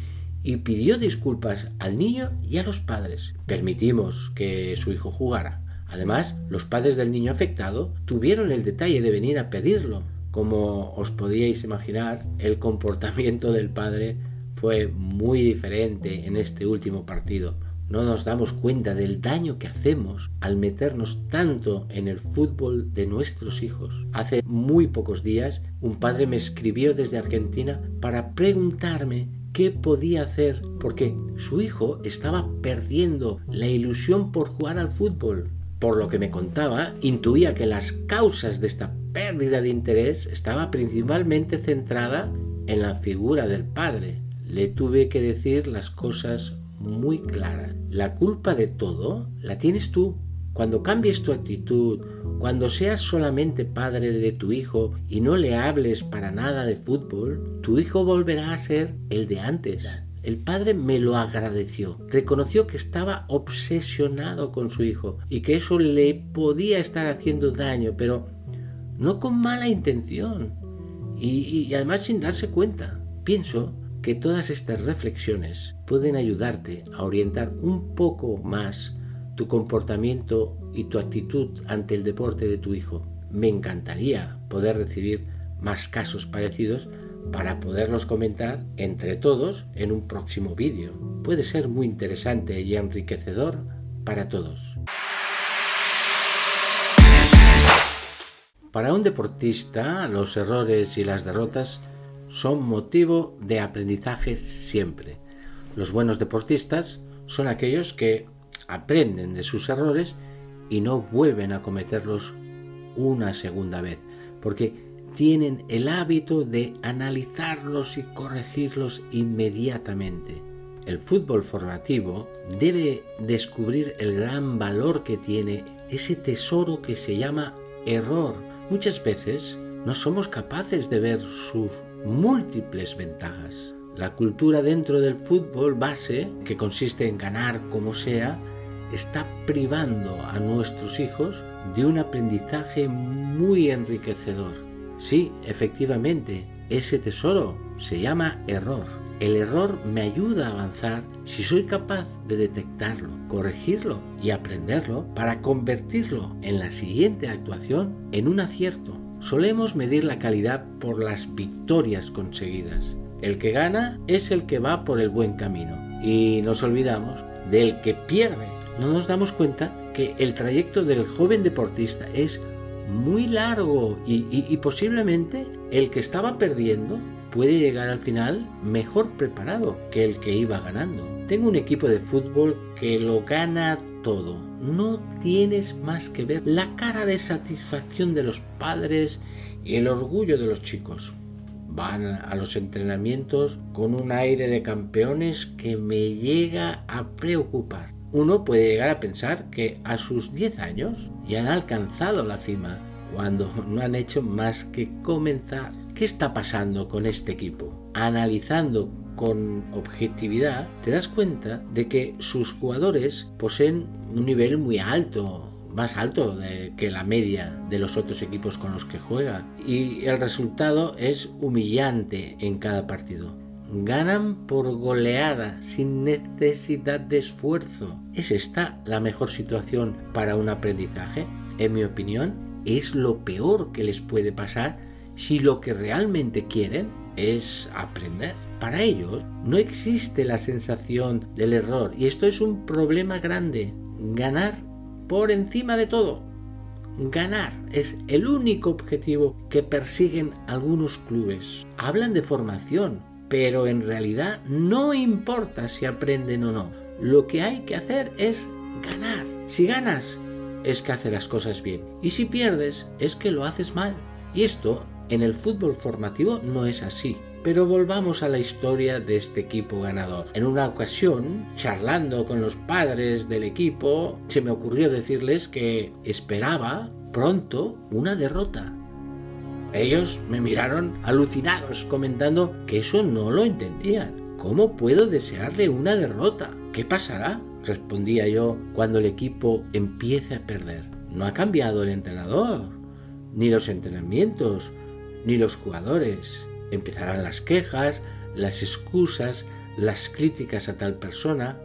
y pidió disculpas al niño y a los padres. Permitimos que su hijo jugara. Además, los padres del niño afectado tuvieron el detalle de venir a pedirlo como os podíais imaginar, el comportamiento del padre fue muy diferente en este último partido. No nos damos cuenta del daño que hacemos al meternos tanto en el fútbol de nuestros hijos. Hace muy pocos días un padre me escribió desde Argentina para preguntarme qué podía hacer porque su hijo estaba perdiendo la ilusión por jugar al fútbol. Por lo que me contaba, intuía que las causas de esta pérdida de interés estaba principalmente centrada en la figura del padre. Le tuve que decir las cosas muy claras. La culpa de todo la tienes tú. Cuando cambies tu actitud, cuando seas solamente padre de tu hijo y no le hables para nada de fútbol, tu hijo volverá a ser el de antes. El padre me lo agradeció, reconoció que estaba obsesionado con su hijo y que eso le podía estar haciendo daño, pero no con mala intención y, además sin darse cuenta. Pienso que todas estas reflexiones pueden ayudarte a orientar un poco más tu comportamiento y tu actitud ante el deporte de tu hijo. Me encantaría poder recibir más casos parecidos para poderlos comentar entre todos en un próximo vídeo. Puede ser muy interesante y enriquecedor para todos. Para un deportista, los errores y las derrotas son motivo de aprendizaje siempre. Los buenos deportistas son aquellos que aprenden de sus errores y no vuelven a cometerlos una segunda vez, porque tienen el hábito de analizarlos y corregirlos inmediatamente. El fútbol formativo debe descubrir el gran valor que tiene ese tesoro que se llama error. Muchas veces no somos capaces de ver sus múltiples ventajas. La cultura dentro del fútbol base, que consiste en ganar como sea, está privando a nuestros hijos de un aprendizaje muy enriquecedor. Sí, efectivamente, ese tesoro se llama error. El error me ayuda a avanzar si soy capaz de detectarlo, corregirlo y aprenderlo para convertirlo en la siguiente actuación en un acierto. Solemos medir la calidad por las victorias conseguidas. El que gana es el que va por el buen camino y nos olvidamos del que pierde no nos damos cuenta que el trayecto del joven deportista es muy largo y, posiblemente el que estaba perdiendo puede llegar al final mejor preparado que el que iba ganando. Tengo un equipo de fútbol que lo gana todo. No tienes más que ver la cara de satisfacción de los padres y el orgullo de los chicos. Van a los entrenamientos con un aire de campeones que me llega a preocupar uno puede llegar a pensar que a sus 10 años ya han alcanzado la cima, cuando no han hecho más que comenzar. ¿Qué está pasando con este equipo? Analizando con objetividad, te das cuenta de que sus jugadores poseen un nivel muy alto, más alto que la media de los otros equipos con los que juega. Y el resultado es humillante en cada partido ganan por goleada sin necesidad de esfuerzo. ¿Es esta la mejor situación para un aprendizaje? En mi opinión, es lo peor que les puede pasar si lo que realmente quieren es aprender. Para ellos no existe la sensación del error y esto es un problema grande. Ganar por encima de todo. Ganar es el único objetivo que persiguen algunos clubes. Hablan de formación, pero en realidad no importa si aprenden o no. Lo que hay que hacer es ganar. Si ganas, es que hace las cosas bien. Y si pierdes, es que lo haces mal. Y esto en el fútbol formativo no es así. Pero volvamos a la historia de este equipo ganador. En una ocasión, charlando con los padres del equipo, se me ocurrió decirles que esperaba pronto una derrota. Ellos me miraron alucinados, comentando que eso no lo entendían. ¿Cómo puedo desearle una derrota? ¿Qué pasará? Respondía yo cuando el equipo empiece a perder. No ha cambiado el entrenador, ni los entrenamientos, ni los jugadores. Empezarán las quejas, las excusas, las críticas a tal persona.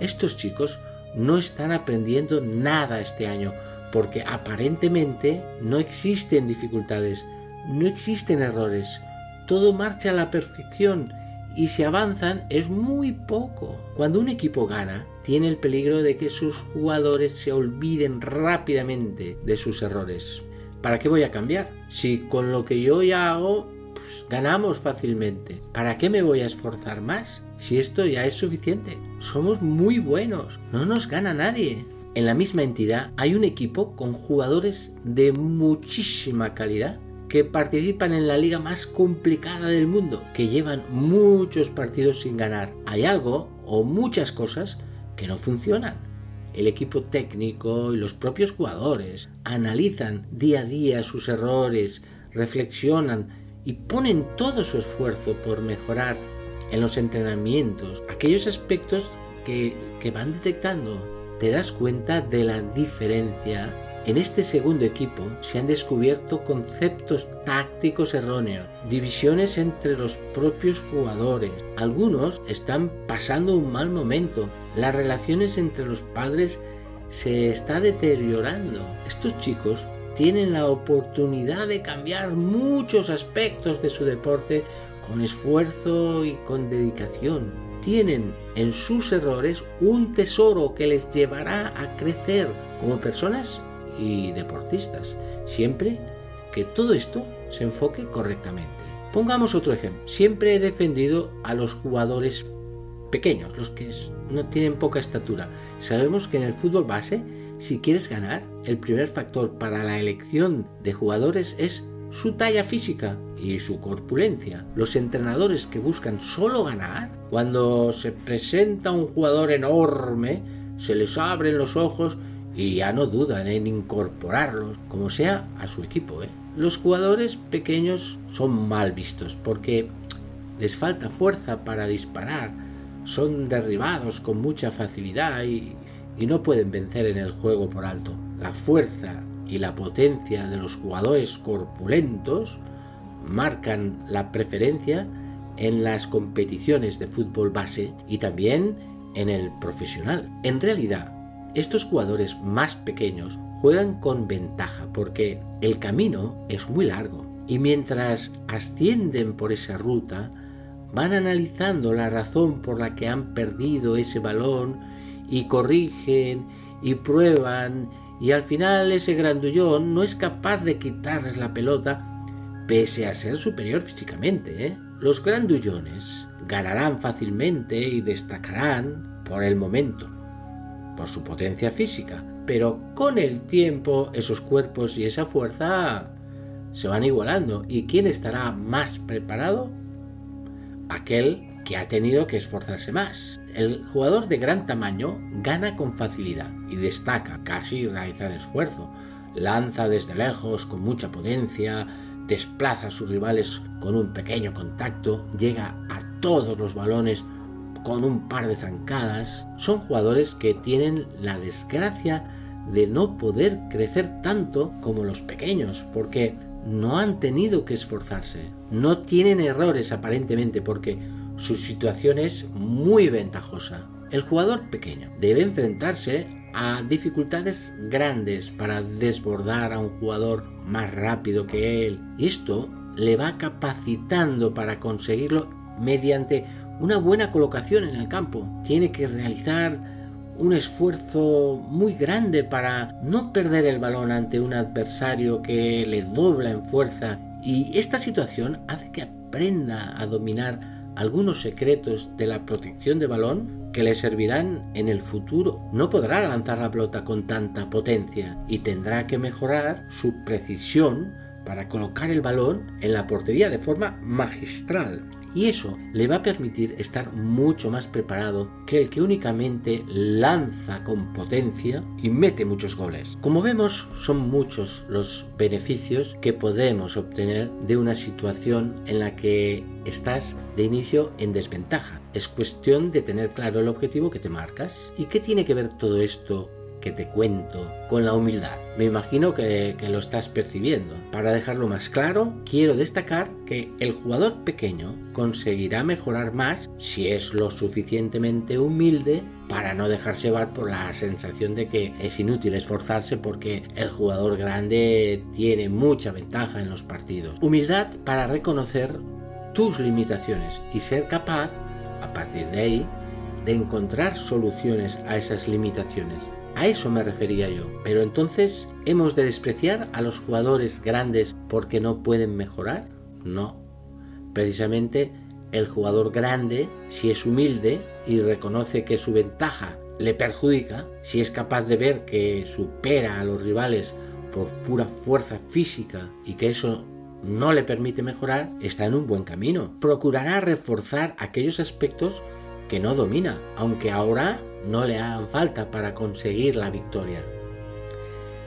Estos chicos no están aprendiendo nada este año porque aparentemente no existen dificultades, no existen errores, todo marcha a la perfección y si avanzan es muy poco. Cuando un equipo gana, tiene el peligro de que sus jugadores se olviden rápidamente de sus errores. ¿Para qué voy a cambiar? Si con lo que yo ya hago, ganamos fácilmente. ¿Para qué me voy a esforzar más? Si esto ya es suficiente. Somos muy buenos. No nos gana nadie. En la misma entidad hay un equipo con jugadores de muchísima calidad que participan en la liga más complicada del mundo, que llevan muchos partidos sin ganar. Hay algo o muchas cosas que no funcionan. El equipo técnico y los propios jugadores analizan día a día sus errores, reflexionan y ponen todo su esfuerzo por mejorar en los entrenamientos aquellos aspectos que, que van detectando. Te das cuenta de la diferencia en este segundo equipo se han descubierto conceptos tácticos erróneos, divisiones entre los propios jugadores. Algunos están pasando un mal momento. Las relaciones entre los padres se está deteriorando. Estos chicos tienen la oportunidad de cambiar muchos aspectos de su deporte con esfuerzo y con dedicación. Tienen en sus errores un tesoro que les llevará a crecer como personas y deportistas, siempre que todo esto se enfoque correctamente. Pongamos otro ejemplo. Siempre he defendido a los jugadores pequeños, los que no tienen poca estatura. Sabemos que en el fútbol base, si quieres ganar, el primer factor para la elección de jugadores es su talla física y su corpulencia. Los entrenadores que buscan solo ganar, cuando se presenta un jugador enorme, se les abren los ojos y ya no dudan en incorporarlos, como sea, a su equipo. ¿eh? Los jugadores pequeños son mal vistos porque les falta fuerza para disparar, son derribados con mucha facilidad y, y no pueden vencer en el juego por alto. La fuerza y la potencia de los jugadores corpulentos marcan la preferencia en las competiciones de fútbol base y también en el profesional. En realidad, estos jugadores más pequeños juegan con ventaja porque el camino es muy largo y mientras ascienden por esa ruta van analizando la razón por la que han perdido ese balón y corrigen y prueban y al final ese grandullón no es capaz de quitarles la pelota pese a ser superior físicamente. ¿eh? Los grandullones ganarán fácilmente y destacarán por el momento por su potencia física, pero con el tiempo esos cuerpos y esa fuerza se van igualando. ¿Y quién estará más preparado? Aquel que ha tenido que esforzarse más. El jugador de gran tamaño gana con facilidad y destaca casi realizar esfuerzo. Lanza desde lejos con mucha potencia, desplaza a sus rivales con un pequeño contacto, llega a todos los balones con un par de zancadas, son jugadores que tienen la desgracia de no poder crecer tanto como los pequeños, porque no han tenido que esforzarse, no tienen errores aparentemente porque su situación es muy ventajosa. El jugador pequeño debe enfrentarse a dificultades grandes para desbordar a un jugador más rápido que él y esto le va capacitando para conseguirlo mediante una buena colocación en el campo. Tiene que realizar un esfuerzo muy grande para no perder el balón ante un adversario que le dobla en fuerza y esta situación hace que aprenda a dominar algunos secretos de la protección de balón que le servirán en el futuro. No podrá lanzar la pelota con tanta potencia y tendrá que mejorar su precisión para colocar el balón en la portería de forma magistral y eso le va a permitir estar mucho más preparado que el que únicamente lanza con potencia y mete muchos goles. Como vemos, son muchos los beneficios que podemos obtener de una situación en la que estás de inicio en desventaja. Es cuestión de tener claro el objetivo que te marcas. ¿Y qué tiene que ver todo esto que te cuento con la humildad. Me imagino que, lo estás percibiendo. Para dejarlo más claro, quiero destacar que el jugador pequeño conseguirá mejorar más si es lo suficientemente humilde para no dejarse llevar por la sensación de que es inútil esforzarse porque el jugador grande tiene mucha ventaja en los partidos. Humildad para reconocer tus limitaciones y ser capaz, a partir de ahí, de encontrar soluciones a esas limitaciones. A eso me refería yo. Pero entonces, ¿hemos de despreciar a los jugadores grandes porque no pueden mejorar? No. Precisamente el jugador grande, si es humilde y reconoce que su ventaja le perjudica, si es capaz de ver que supera a los rivales por pura fuerza física y que eso no le permite mejorar, está en un buen camino. Procurará reforzar aquellos aspectos que no domina, aunque ahora no le hagan falta para conseguir la victoria.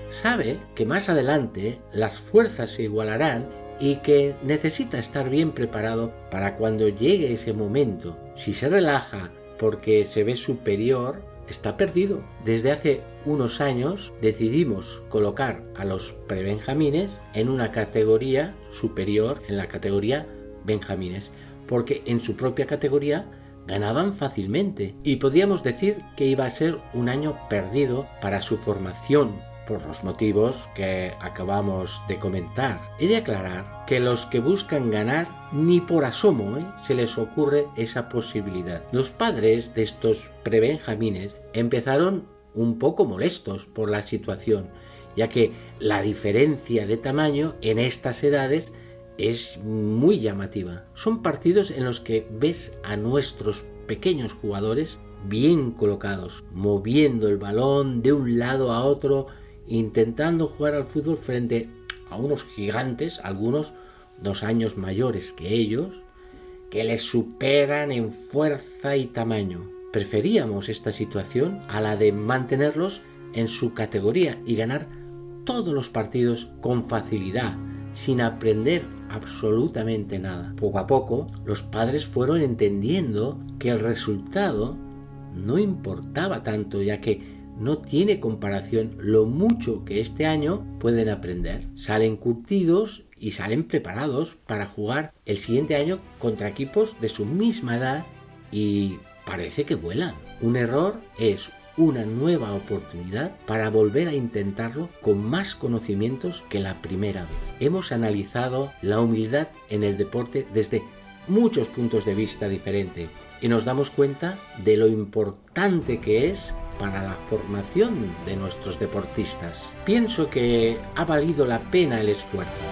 Sabe que más adelante las fuerzas se igualarán y que necesita estar bien preparado para cuando llegue ese momento. Si se relaja porque se ve superior, está perdido. Desde hace unos años decidimos colocar a los prebenjamines en una categoría superior, en la categoría benjamines, porque en su propia categoría ganaban fácilmente y podíamos decir que iba a ser un año perdido para su formación por los motivos que acabamos de comentar. He de aclarar que los que buscan ganar ni por asomo ¿eh? se les ocurre esa posibilidad. Los padres de estos prebenjamines empezaron un poco molestos por la situación, ya que la diferencia de tamaño en estas edades es muy llamativa. Son partidos en los que ves a nuestros pequeños jugadores bien colocados, moviendo el balón de un lado a otro intentando jugar al fútbol frente a unos gigantes, algunos dos años mayores que ellos, que les superan en fuerza y tamaño. Preferíamos esta situación a la de mantenerlos en su categoría y ganar todos los partidos con facilidad, sin aprender absolutamente nada. Poco a poco, los padres fueron entendiendo que el resultado no importaba tanto, ya que no tiene comparación lo mucho que este año pueden aprender. Salen curtidos y salen preparados para jugar el siguiente año contra equipos de su misma edad y parece que vuelan. Un error es una nueva oportunidad para volver a intentarlo con más conocimientos que la primera vez. Hemos analizado la humildad en el deporte desde muchos puntos de vista diferentes y nos damos cuenta de lo importante que es para la formación de nuestros deportistas. Pienso que ha valido la pena el esfuerzo.